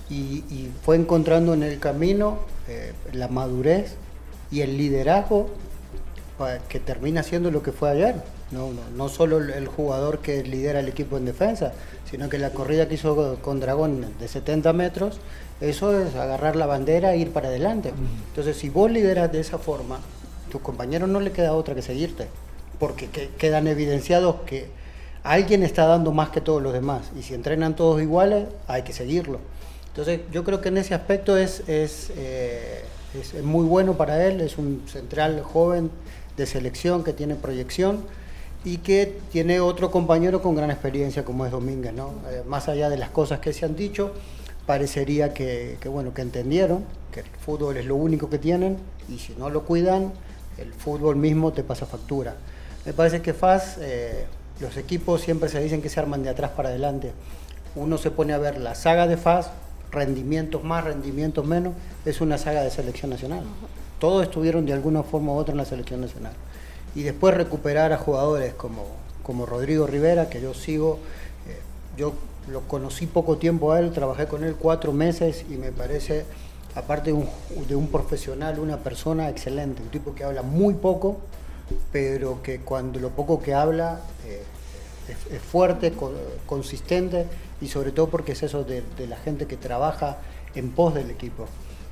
Y, fue encontrando en el camino eh, la madurez y el liderazgo que termina siendo lo que fue ayer. No, no, no, solo el jugador que lidera el equipo en defensa, sino que la corrida que hizo con Dragón de 70 metros, eso es agarrar la bandera e ir para adelante. Entonces, si vos lideras de esa forma, tu compañero no le queda otra que seguirte, porque quedan evidenciados que alguien está dando más que todos los demás. Y si entrenan todos iguales, hay que seguirlo. Entonces, yo creo que en ese aspecto es, es, eh, es, muy bueno para él, es un central joven de selección que tiene proyección y que tiene otro compañero con gran experiencia como es Domínguez, ¿no? Eh, más allá de las cosas que se han dicho, parecería que, que, bueno, que entendieron que el fútbol es lo único que tienen y si no lo cuidan, el fútbol mismo te pasa factura. Me parece que FAS, eh, los equipos siempre se dicen que se arman de atrás para adelante. Uno se pone a ver la saga de FAS, rendimientos más, rendimientos menos, es una saga de selección nacional. Todos estuvieron de alguna forma u otra en la selección nacional y después recuperar a jugadores como, como Rodrigo Rivera, que yo sigo, eh, yo lo conocí poco tiempo a él, trabajé con él cuatro meses y me parece, aparte de un, de un profesional, una persona excelente, un tipo que habla muy poco, pero que cuando lo poco que habla eh, es, fuerte, con, consistente y sobre todo porque es eso de, la gente que trabaja en pos del equipo.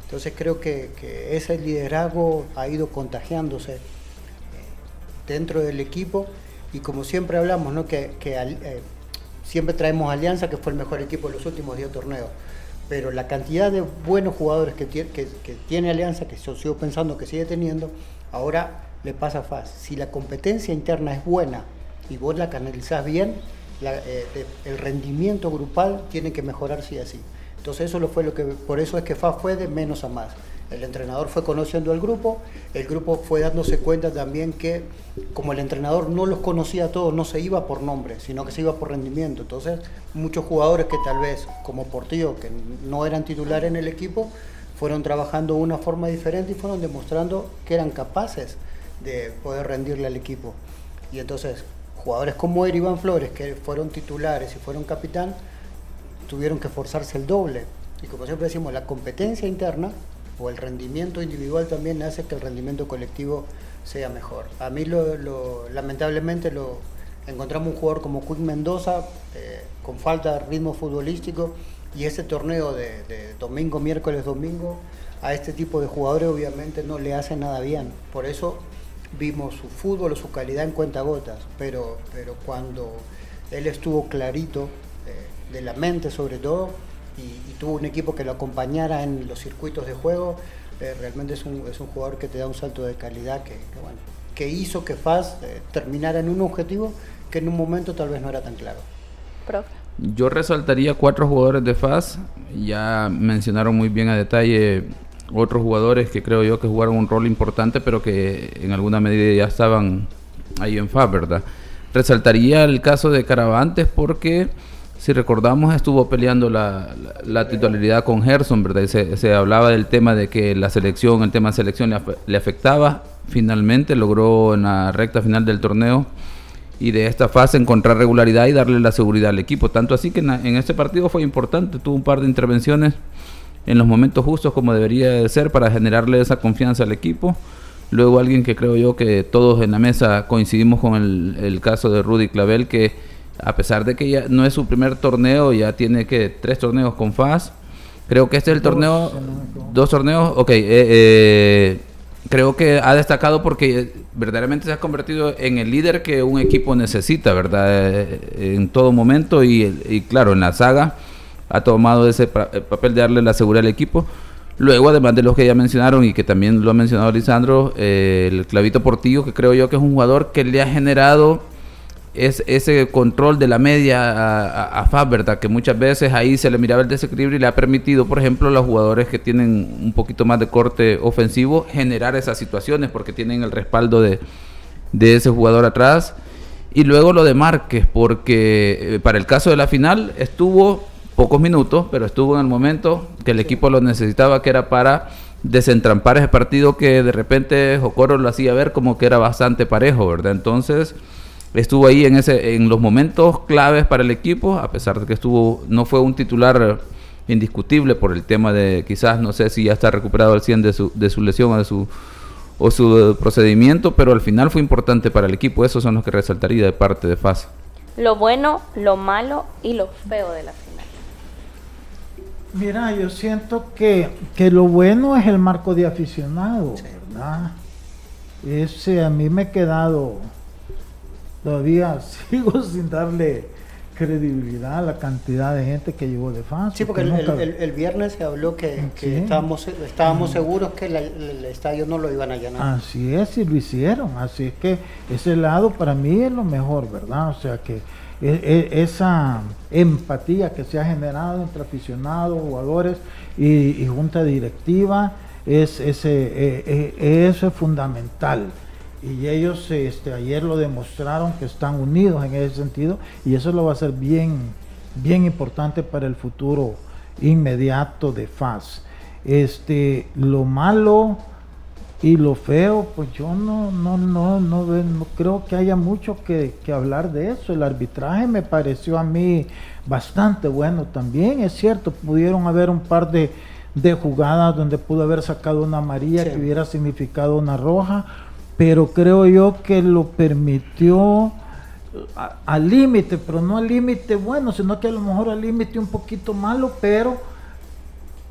Entonces creo que, ese liderazgo ha ido contagiándose dentro del equipo y como siempre hablamos, ¿no? que, eh, siempre traemos Alianza, que fue el mejor equipo de los últimos 10 torneos, pero la cantidad de buenos jugadores que tiene Alianza, que yo sigo pensando que sigue teniendo, ahora le pasa fácil. Si la competencia interna es buena y vos la canalizás bien, eh, el rendimiento grupal tiene que mejorar sí así. Entonces eso lo fue lo que, por eso es que FAS fue de menos a más. El entrenador fue conociendo al grupo, el grupo fue dándose cuenta también que como el entrenador no los conocía a todos, no se iba por nombre, sino que se iba por rendimiento. Entonces, muchos jugadores que tal vez, como Portillo, que no eran titulares en el equipo, fueron trabajando de una forma diferente y fueron demostrando que eran capaces de poder rendirle al equipo. Y entonces, jugadores como Eri Iván Flores, que fueron titulares y fueron capitán, tuvieron que forzarse el doble. Y como siempre decimos, la competencia interna o el rendimiento individual también hace que el rendimiento colectivo sea mejor. A mí lo, lo, lamentablemente lo encontramos un jugador como Quick Mendoza eh, con falta de ritmo futbolístico y ese torneo de, de, domingo, miércoles, domingo a este tipo de jugadores obviamente no le hace nada bien. Por eso vimos su fútbol o su calidad en cuentagotas, pero, pero cuando él estuvo clarito eh, de la mente sobre todo, y, y, tuvo un equipo que lo acompañara en los circuitos de juego, eh, realmente es un, es un, jugador que te da un salto de calidad que, que bueno, que hizo que FAS eh, terminara en un objetivo que en un momento tal vez no era tan claro. Profe. Yo resaltaría cuatro jugadores de FAS, ya mencionaron muy bien a detalle otros jugadores que creo yo que jugaron un rol importante, pero que en alguna medida ya estaban ahí en FAS, ¿verdad? Resaltaría el caso de Caravantes porque si recordamos, estuvo peleando la, la, la titularidad con Gerson, ¿verdad? Se, se, hablaba del tema de que la selección, el tema de selección le, le, afectaba. Finalmente logró en la recta final del torneo y de esta fase encontrar regularidad y darle la seguridad al equipo. Tanto así que en este partido fue importante, tuvo un par de intervenciones en los momentos justos como debería de ser para generarle esa confianza al equipo. Luego alguien que creo yo que todos en la mesa coincidimos con el, el caso de Rudy Clavel, que a pesar de que ya no es su primer torneo, ya tiene que tres torneos con FAS. Creo que este es el torneo, dos torneos, ok, eh, eh, creo que ha destacado porque verdaderamente se ha convertido en el líder que un equipo necesita, ¿verdad? Eh, en todo momento y, y, claro, en la saga ha tomado ese papel de darle la seguridad al equipo. Luego, además de los que ya mencionaron y que también lo ha mencionado Lisandro, el Clavito Portillo, que creo yo que es un jugador que le ha generado es ese control de la media a, a, Fab, ¿verdad? Que muchas veces ahí se le miraba el desequilibrio y le ha permitido, por ejemplo, a los jugadores que tienen un poquito más de corte ofensivo generar esas situaciones porque tienen el respaldo de, de ese jugador atrás. Y luego lo de Márquez, porque eh, para el caso de la final estuvo pocos minutos, pero estuvo en el momento que el equipo lo necesitaba, que era para desentrampar ese partido que de repente Jocoro lo hacía ver como que era bastante parejo, ¿verdad? Entonces estuvo ahí en ese en los momentos claves para el equipo a pesar de que estuvo no fue un titular indiscutible por el tema de quizás no sé si ya está recuperado al 100 de su, de su lesión o de su o su procedimiento pero al final fue importante para el equipo. Esos son los que resaltaría de parte de FAS lo bueno lo malo y lo feo de la mira yo siento que, que lo bueno es el marco de aficionado sí. verdad ese a mí me he quedado todavía sigo sin darle credibilidad la cantidad de gente que llegó de FAS. Sí, porque el, el, el, viernes se habló que, que estábamos, estábamos seguros que la, el estadio no lo iban a llenar. Así es, y lo hicieron. Así es que ese lado para mí es lo mejor, ¿verdad? O sea que esa empatía que se ha generado entre aficionados, jugadores y, junta directiva, es, ese, e, e, eso es fundamental y ellos este, ayer lo demostraron que están unidos en ese sentido y eso lo va a ser bien, bien importante para el futuro inmediato de FAS. Este, lo malo y lo feo, pues yo no, no, no, no, no creo que haya mucho que, que, hablar de eso. El arbitraje me pareció a mí bastante bueno también. Es cierto, pudieron haber un par de, de jugadas donde pudo haber sacado una amarilla sí. que hubiera significado una roja pero creo yo que lo permitió al límite, pero no al límite bueno, sino que a lo mejor al límite un poquito malo, pero,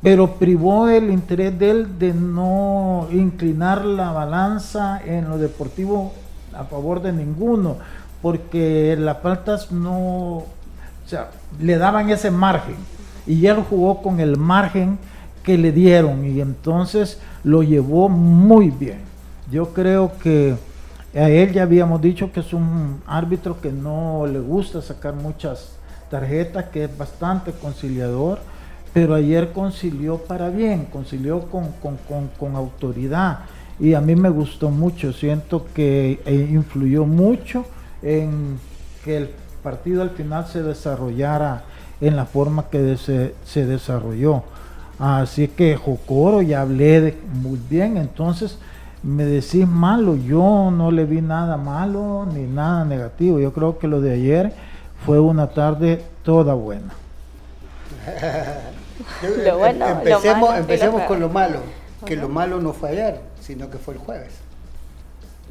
pero privó el interés de él de no inclinar la balanza en lo deportivo a favor de ninguno, porque las faltas no, o sea, le daban ese margen y él jugó con el margen que le dieron y entonces lo llevó muy bien. Yo creo que a él ya habíamos dicho que es un árbitro que no le gusta sacar muchas tarjetas, que es bastante conciliador, pero ayer concilió para bien, concilió con, con, con, autoridad y a mí me gustó mucho, siento que eh, influyó mucho en que el partido al final se desarrollara en la forma que se, se desarrolló. Así que Jocoro ya hablé muy bien, entonces me decís malo, yo no le vi nada malo ni nada negativo. Yo creo que lo de ayer fue una tarde toda buena. lo bueno empecemos lo malo, empecemos con lo malo, que lo malo no fue ayer, sino que fue el jueves.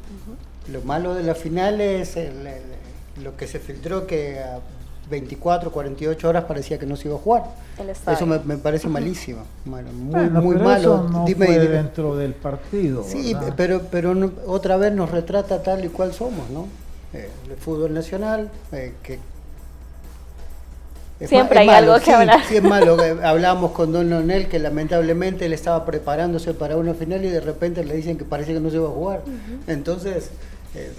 Uh -huh. Lo malo de la final es el, el, lo que se filtró que 24, 48 horas parecía que no se iba a jugar. Eso me, me parece malísimo, malo, muy, bueno, muy pero malo. Eso no dime, fue dime. dentro del partido. Sí, ¿verdad? pero, pero no, otra vez nos retrata tal y cual somos, ¿no? Eh, el fútbol nacional, eh, que es Siempre hay malo, algo que sí, hablar. Sí, es malo. Hablábamos con Don Leonel que lamentablemente él estaba preparándose para una final y de repente le dicen que parece que no se iba a jugar. Uh -huh. Entonces, eh,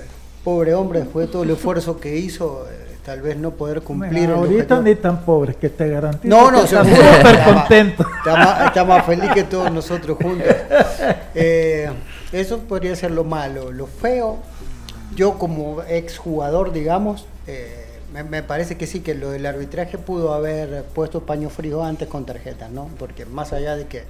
pobre hombre, después de todo el esfuerzo que hizo, eh, tal vez no poder cumplir. Bueno, ahorita ni tan pobres que te garantizo. No, no, que está súper contento. Está más, está más, feliz que todos nosotros juntos. Eh, eso podría ser lo malo. Lo feo, yo como exjugador, digamos, eh, me, me, parece que sí, que lo del arbitraje pudo haber puesto paño frío antes con tarjetas, ¿no? Porque más allá de que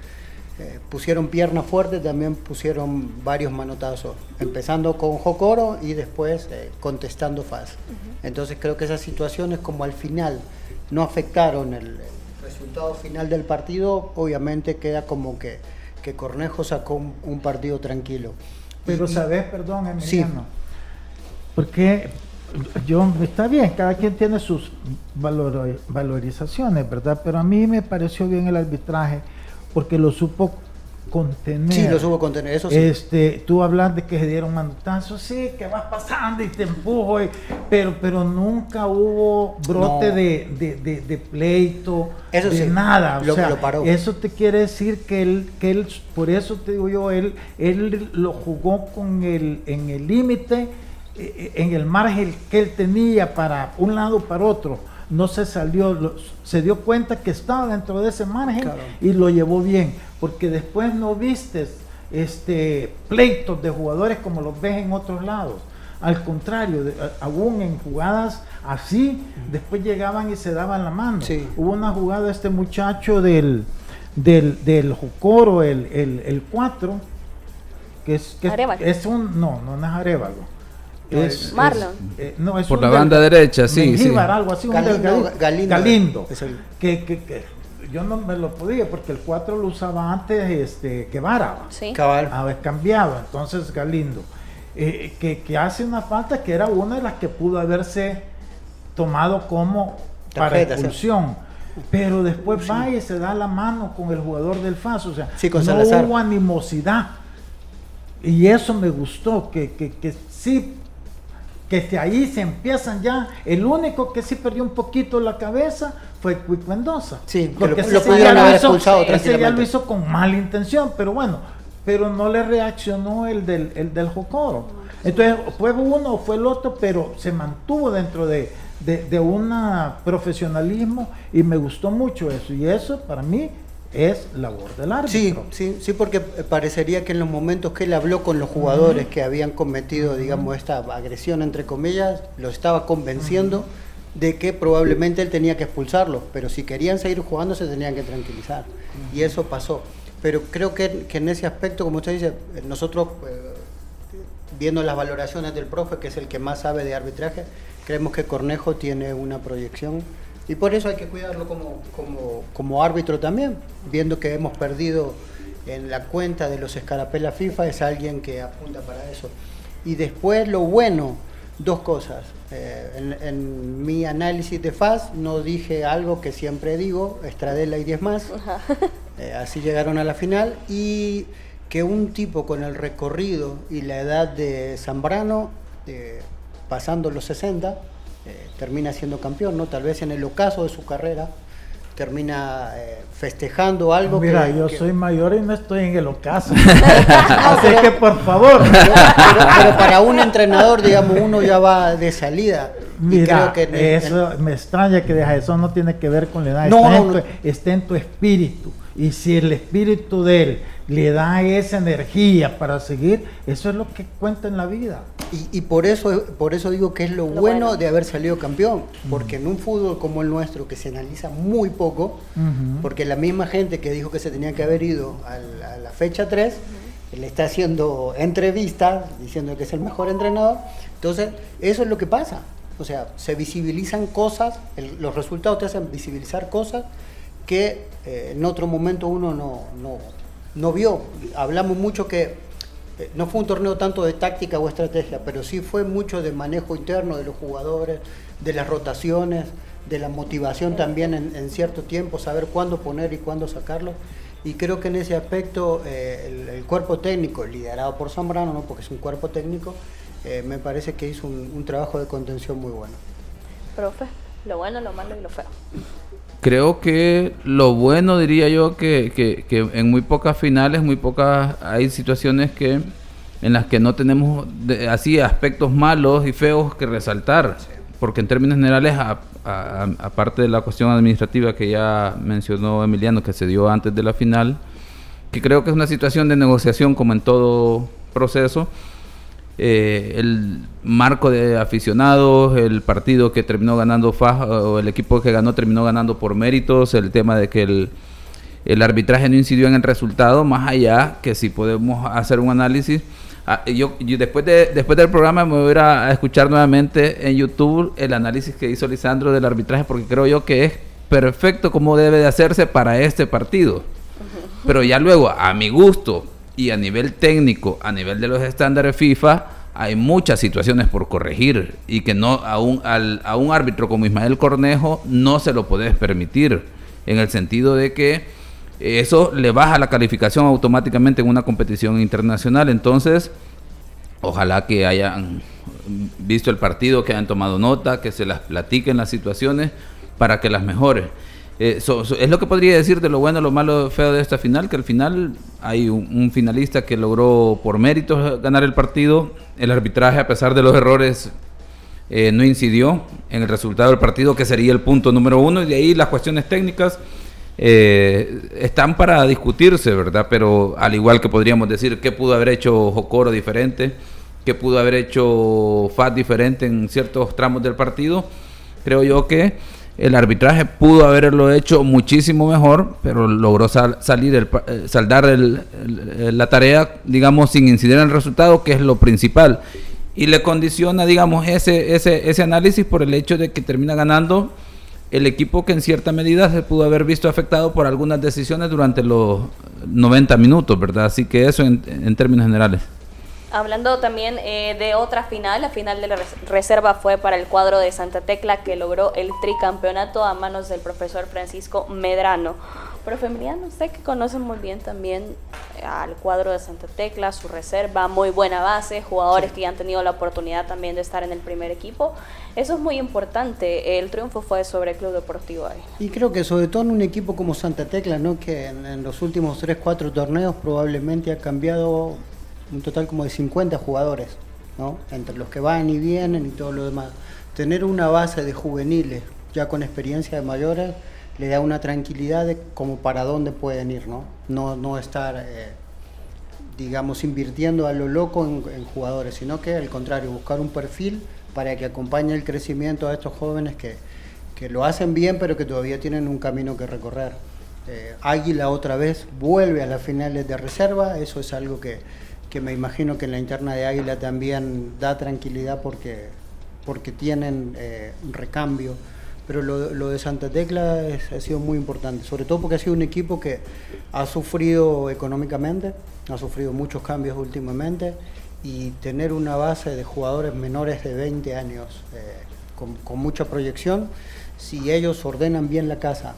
eh, pusieron pierna fuerte, también pusieron varios manotazos, empezando con Jocoro y después eh, contestando Faz. Uh -huh. Entonces creo que esas situaciones como al final no afectaron el, el, resultado final del partido, obviamente queda como que, que Cornejo sacó un, un partido tranquilo. Pero y, sabes, perdón, Emiliano, sí. porque yo está bien, cada quien tiene sus valor, valorizaciones, ¿verdad? Pero a mí me pareció bien el arbitraje porque lo supo contener. Sí, lo supo contener, eso sí. Este, tú hablas de que se dieron manotazos, sí, que vas pasando y te empujo, y, pero, pero nunca hubo brote no. de, de, de, de, pleito, eso de sí, nada. Lo, o sea, lo paró. Eso te quiere decir que él, que él, por eso te digo yo, él, él lo jugó con el, en el límite, en el margen que él tenía para un lado para otro no se salió, se dio cuenta que estaba dentro de ese margen claro. y lo llevó bien, porque después no vistes este, pleitos de jugadores como los ves en otros lados. Al contrario, de, aún en jugadas así, después llegaban y se daban la mano. Sí. Hubo una jugada de este muchacho del, del, del Jocoro, el 4, el, el que, es, que es, un, no, no, no es Arevalo es, Marlon. Es, eh, no, es Por la banda del, derecha, sí. Mengíbar, sí. algo así. Galindo. Un Galindo. Galindo que, que, que, yo no me lo podía porque el 4 lo usaba antes este, Guevara. Sí. Cabal. Había cambiado. Entonces Galindo. Eh, que, que, hace una falta que era una de las que pudo haberse tomado como para expulsión. Sí. Pero después sí. va y se da la mano con el jugador del FAS. O sea, sí, no Salazar. hubo animosidad. Y eso me gustó, que, que, que sí que de ahí se empiezan ya. El único que sí perdió un poquito la cabeza fue Quick Mendoza. Sí, porque lo, lo ese ya haber hizo- ese ya lo hizo con mala intención, pero bueno, pero no le reaccionó el del, el del Jocoro. Entonces, fue uno o fue el otro, pero se mantuvo dentro de, de, de un profesionalismo y me gustó mucho eso. Y eso para mí es labor del Sí, árbitro. sí, sí, porque parecería que en los momentos que él habló con los jugadores que habían cometido, digamos, esta agresión, entre comillas, lo estaba convenciendo de que probablemente él tenía que expulsarlos, pero si querían seguir jugando se tenían que tranquilizar. Y eso pasó. Pero creo que, que en ese aspecto, como usted dice, nosotros, eh, viendo las valoraciones del profe, que es el que más sabe de arbitraje, creemos que Cornejo tiene una proyección y por eso hay que cuidarlo como, como, como árbitro también, viendo que hemos perdido en la cuenta de los escarapelas FIFA, es alguien que apunta para eso. Y después lo bueno, dos cosas. Eh, en, en mi análisis de FAS no dije algo que siempre digo, Estradela y 10 más. Eh, así llegaron a la final y que un tipo con el recorrido y la edad de Zambrano, eh, pasando los 60, eh, termina siendo campeón, ¿no? Tal vez en el ocaso de su carrera termina eh, festejando algo Mira, que, yo que- soy mayor y no estoy en el ocaso. Así que por favor. pero, pero para un entrenador, digamos, uno ya va de salida. y Mira, creo que en eso me extraña que deja eso no tiene que ver con la edad, No, está, no, en tu, está en tu espíritu. Y si el espíritu de él le da esa energía para seguir, eso es lo que cuenta en la vida. Y, y por eso por eso digo que es lo, bueno, de haber salido campeón, porque en un fútbol como el nuestro, que se analiza muy poco, porque la misma gente que dijo que se tenía que haber ido a la fecha 3, le está haciendo entrevistas diciendo que es el mejor entrenador, entonces eso es lo que pasa. O sea, se visibilizan cosas, el- los resultados te hacen visibilizar cosas que eh, en otro momento uno no, no, no vio. Hablamos mucho que eh, no fue un torneo tanto de táctica o estrategia, pero sí fue mucho de manejo interno de los jugadores, de las rotaciones, de la motivación también en, cierto tiempo, saber cuándo poner y cuándo sacarlo. Y creo que en ese aspecto eh, el, el cuerpo técnico, liderado por Zambrano, ¿no? porque es un cuerpo técnico, eh, me parece que hizo un, un trabajo de contención muy bueno. Profe, lo bueno, lo malo y lo feo. Creo que lo bueno diría yo que, que- que en muy pocas finales, muy pocas, hay situaciones que en las que no tenemos de- así aspectos malos y feos que resaltar, porque en términos generales, aparte de la cuestión administrativa que ya mencionó Emiliano, que se dio antes de la final, que creo que es una situación de negociación como en todo proceso, eh, el marco de aficionados, el partido que terminó ganando FAS, o el equipo que ganó terminó ganando por méritos, el tema de que el, el arbitraje no incidió en el resultado, más allá que si podemos hacer un análisis. Ah, yo, yo después, de, después del programa me voy a ir a, a escuchar nuevamente en YouTube el análisis que hizo Lisandro del arbitraje, porque creo yo que es perfecto como debe de hacerse para este partido. Pero ya luego, a mi gusto y a nivel técnico, a nivel de los estándares FIFA, hay muchas situaciones por corregir y que no a un, al- a un árbitro como Ismael Cornejo no se lo puedes permitir, en el sentido de que eso le baja la calificación automáticamente en una competición internacional. Entonces, ojalá que hayan visto el partido, que hayan tomado nota, que se las platiquen las situaciones para que las mejore. Eh, es lo que podría decir de lo bueno, lo malo, feo de esta final, que al final hay un, un finalista que logró por méritos ganar el partido. El arbitraje, a pesar de los errores, eh, no incidió en el resultado del partido, que sería el punto número uno, y de ahí las cuestiones técnicas eh, están para discutirse, ¿verdad? Pero al igual que podríamos decir qué pudo haber hecho Jocoro diferente, qué pudo haber hecho FAT diferente en ciertos tramos del partido, creo yo que el arbitraje pudo haberlo hecho muchísimo mejor, pero logró sal- salir el, eh, saldar el- la tarea, digamos, sin incidir en el resultado, que es lo principal. Y le condiciona, digamos, ese, ese, ese análisis por el hecho de que termina ganando el equipo que en cierta medida se pudo haber visto afectado por algunas decisiones durante los 90 minutos, ¿verdad? Así que eso en términos generales. Hablando también eh, de otra final, la final de la res- reserva fue para el cuadro de Santa Tecla que logró el tricampeonato a manos del profesor Francisco Medrano. Profe Emiliano, usted que conoce muy bien también eh, al cuadro de Santa Tecla, su reserva, muy buena base, jugadores que ya han tenido la oportunidad también de estar en el primer equipo. Eso es muy importante. El triunfo fue sobre el Club Deportivo. Y creo que sobre todo en un equipo como Santa Tecla, ¿no? que en, los últimos 3, 4 torneos probablemente ha cambiado un total como de 50 jugadores, ¿no? entre los que van y vienen y todo lo demás. Tener una base de juveniles ya con experiencia de mayores le da una tranquilidad de como para dónde pueden ir, ¿no? No, no estar, eh, digamos, invirtiendo a lo loco en, jugadores, sino que al contrario, buscar un perfil para que acompañe el crecimiento a estos jóvenes que, que lo hacen bien, pero que todavía tienen un camino que recorrer. Eh, Águila otra vez vuelve a las finales de reserva, eso es algo que, que me imagino que en la interna de Águila también da tranquilidad porque, porque tienen eh, un recambio. Pero lo, de Santa Tecla ha sido muy importante, sobre todo porque ha sido un equipo que ha sufrido económicamente, ha sufrido muchos cambios últimamente y tener una base de jugadores menores de 20 años eh, con, mucha proyección, si ellos ordenan bien la casa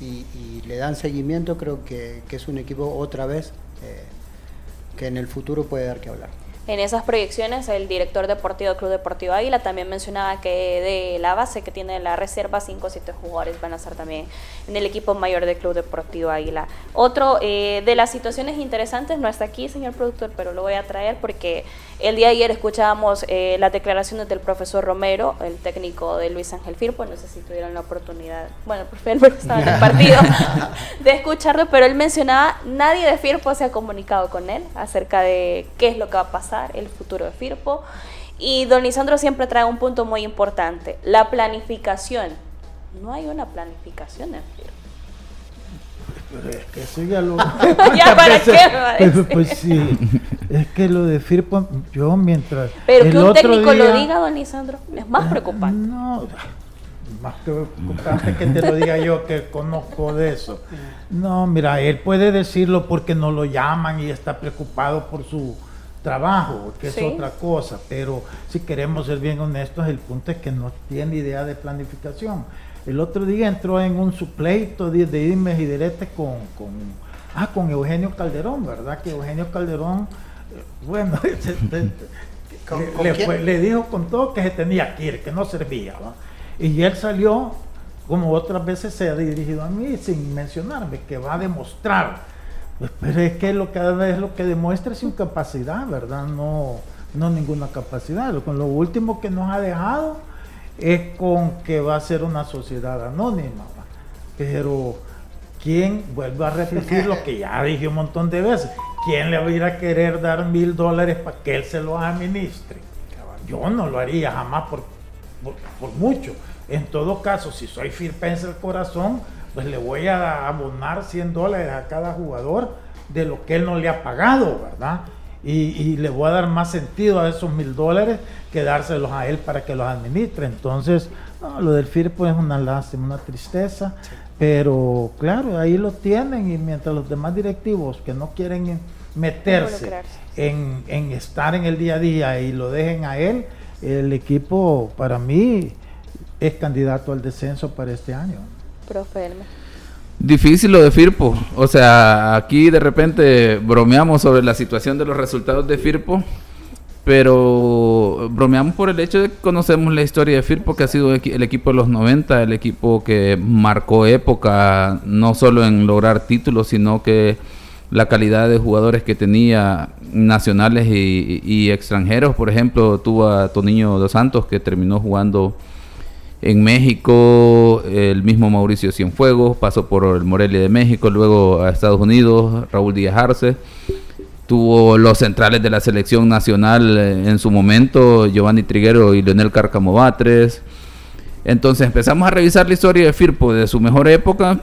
y, le dan seguimiento, creo que, es un equipo otra vez eh, que en el futuro puede dar que hablar. En esas proyecciones, el director deportivo del Club Deportivo Águila también mencionaba que de la base que tiene la reserva, 5 o 7 jugadores van a estar también en el equipo mayor del Club Deportivo Águila. Otro eh, de las situaciones interesantes, no está aquí, señor productor, pero lo voy a traer porque el día de ayer escuchábamos eh, las declaraciones del profesor Romero, el técnico de Luis Ángel Firpo, no sé si tuvieron la oportunidad, bueno, el profesor estaba en el partido, de escucharlo, pero él mencionaba, nadie de Firpo se ha comunicado con él acerca de qué es lo que va a pasar el futuro de Firpo. Y don Lisandro siempre trae un punto muy importante, la planificación. No hay una planificación en Firpo. Pero es que eso ya lo... ¿Ya para qué? pues sí, es que lo de Firpo, yo mientras... Pero que un técnico lo diga, don Lisandro, es más preocupante. No, más preocupante que te lo diga yo que conozco de eso. No, mira, él puede decirlo porque no lo llaman y está preocupado por su trabajo, que es otra cosa, pero si queremos ser bien honestos, el punto es que no tiene idea de planificación. El otro día entró en un supleito de, de y diretes con, con, ah, con Eugenio Calderón, ¿verdad? Que Eugenio Calderón, bueno, le, le, dijo con todo que se tenía que ir, que no servía. Y él salió, como otras veces se ha dirigido a mí, sin mencionarme, que va a demostrar pero es que lo cada vez lo que demuestra es incapacidad, ¿verdad? No, no ninguna capacidad. Con lo último que nos ha dejado es con que va a ser una sociedad anónima. Pero ¿quién, vuelvo a repetir lo que ya dije un montón de veces, quién le va a ir a querer dar mil dólares para que él se los administre? Yo no lo haría jamás por, por, mucho. En todo caso, si soy firpense el corazón, pues le voy a abonar 100 dólares a cada jugador de lo que él no le ha pagado, ¿verdad? Y, le voy a dar más sentido a esos mil dólares que dárselos a él para que los administre. Entonces, lo del FIRPO es una lástima, una tristeza, pero claro, ahí lo tienen y mientras los demás directivos que no quieren meterse en, en estar en el día a día y lo dejen a él, el equipo para mí es candidato al descenso para este año. Difícil lo de Firpo. O sea, aquí de repente bromeamos sobre la situación de los resultados de Firpo, pero bromeamos por el hecho de que conocemos la historia de Firpo, que ha sido el equipo de los 90, el equipo que marcó época, no solo en lograr títulos, sino que la calidad de jugadores que tenía nacionales y, y extranjeros. Por ejemplo, tuvo a Toniño Dos Santos, que terminó jugando en México, el mismo Mauricio Cienfuegos pasó por el Morelia de México, luego a Estados Unidos, Raúl Díaz Arce. Tuvo los centrales de la selección nacional en su momento, Giovanni Triguero y Leonel Cárcamo Batres. Entonces empezamos a revisar la historia de Firpo de su mejor época.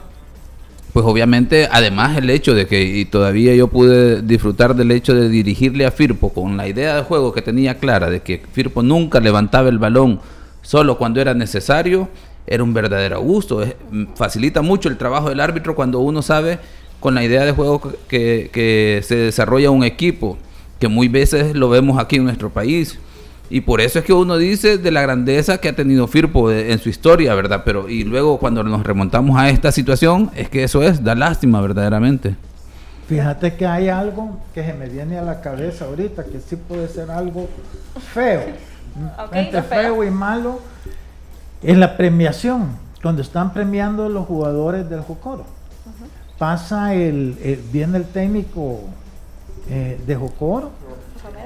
Pues obviamente, además el hecho de que, y todavía yo pude disfrutar del hecho de dirigirle a Firpo con la idea de juego que tenía clara, de que Firpo nunca levantaba el balón solo cuando era necesario, era un verdadero gusto. Facilita mucho el trabajo del árbitro cuando uno sabe con la idea de juego que, se desarrolla un equipo, que muy veces lo vemos aquí en nuestro país, Y por eso es que uno dice de la grandeza que ha tenido Firpo en su historia, ¿verdad? Pero y luego cuando nos remontamos a esta situación, es que eso es, da lástima verdaderamente. Fíjate que hay algo que se me viene a la cabeza ahorita, que sí puede ser algo feo, entre feo. y malo, en la premiación, cuando están premiando los jugadores del Jocoro. Pasa el, viene el técnico eh, de Jocoro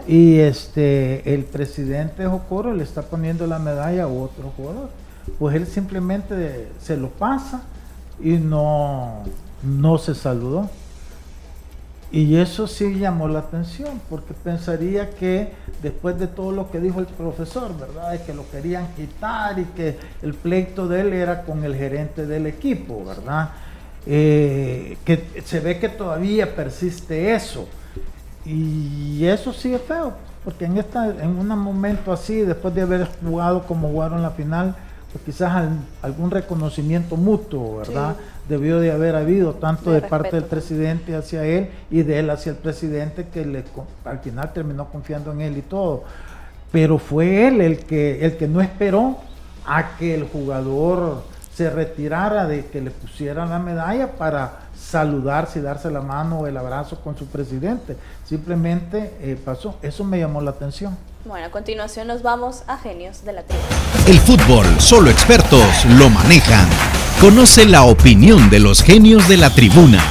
y este el presidente de Jocoro le está poniendo la medalla a otro jugador. Pues él simplemente se lo pasa y no, no se saludó. Y eso sí llamó la atención, porque pensaría que después de todo lo que dijo el profesor, ¿verdad? De que lo querían quitar y que el pleito de él era con el gerente del equipo, ¿verdad? Eh, que se ve que todavía persiste eso. Y eso sí es feo, porque en, esta, en un momento así, después de haber jugado como jugaron la final, pues quizás algún reconocimiento mutuo, ¿verdad? Debió de haber habido tanto de, parte del presidente hacia él y de él hacia el presidente que le, al final terminó confiando en él y todo. Pero fue él el que, el que no esperó a que el jugador se retirara de que le pusieran la medalla para saludarse y darse la mano o el abrazo con su presidente. Simplemente eh, pasó. Eso me llamó la atención. Bueno, a continuación nos vamos a Genios de la Tribuna. El fútbol, solo expertos lo manejan. Conoce la opinión de los genios de la tribuna.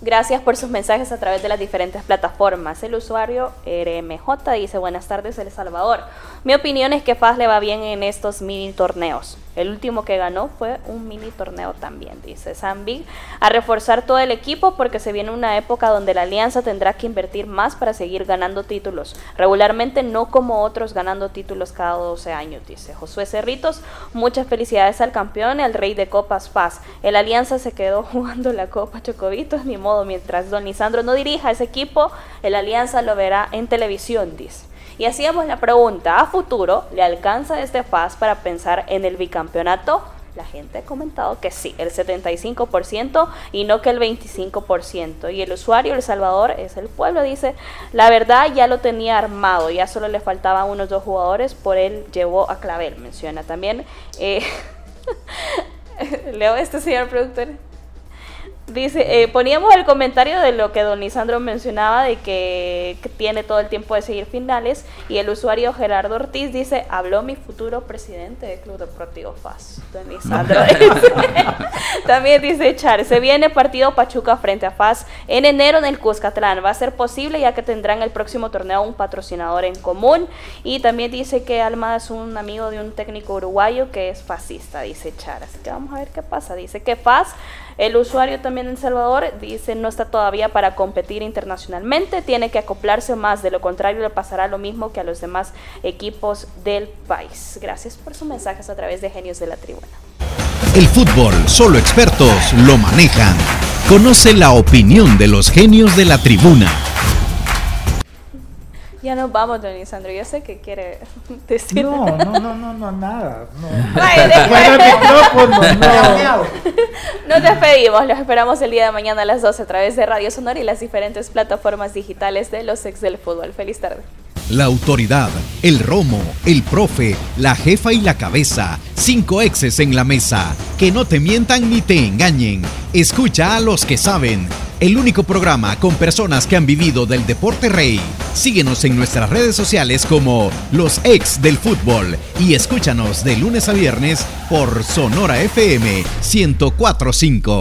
Gracias por sus mensajes a través de las diferentes plataformas. El usuario RMJ dice buenas tardes El Salvador. Mi opinión es que FAS le va bien en estos mini torneos. El último que ganó fue un mini torneo también, dice Big, a reforzar todo el equipo porque se viene una época donde la alianza tendrá que invertir más para seguir ganando títulos. Regularmente no como otros ganando títulos cada 12 años, dice Josué Cerritos. Muchas felicidades al campeón al rey de Copas Paz. El alianza se quedó jugando la Copa Chocobitos, ni modo, mientras Don Lisandro no dirija ese equipo, el alianza lo verá en televisión, dice. Y hacíamos la pregunta, ¿a futuro le alcanza este FAS para pensar en el bicampeonato? La gente ha comentado que sí, el 75% y no que el 25%. Y el usuario, El Salvador, es el pueblo, dice, la verdad ya lo tenía armado, ya solo le faltaban unos dos jugadores, por él llevó a Clavel, menciona también. Eh, Leo este señor productor. Dice, eh, poníamos el comentario de lo que don Lisandro mencionaba de que, tiene todo el tiempo de seguir finales y el usuario Gerardo Ortiz dice, habló mi futuro presidente del Club Deportivo FAS. Don Lisandro También dice Char, se viene partido Pachuca frente a FAS en enero en el Cuscatlán. Va a ser posible ya que tendrán el próximo torneo un patrocinador en común. Y también dice que Alma es un amigo de un técnico uruguayo que es fascista, dice Char. Así que vamos a ver qué pasa. Dice que FAS el usuario también en Salvador dice no está todavía para competir internacionalmente, tiene que acoplarse más, de lo contrario le pasará lo mismo que a los demás equipos del país. Gracias por sus mensajes a través de Genios de la Tribuna. El fútbol, solo expertos lo manejan. Conoce la opinión de los genios de la tribuna. Ya nos vamos, don Lisandro. Yo sé que quiere decir. No, no, no, no, no nada. No. Nos despedimos. Los esperamos el día de mañana a las 12 a través de Radio Sonora y las diferentes plataformas digitales de los ex del fútbol. Feliz tarde. La autoridad, el romo, el profe, la jefa y la cabeza. Cinco exes en la mesa. Que no te mientan ni te engañen. Escucha a los que saben. El único programa con personas que han vivido del deporte rey. Síguenos en nuestras redes sociales como los ex del fútbol y escúchanos de lunes a viernes por Sonora FM 1045.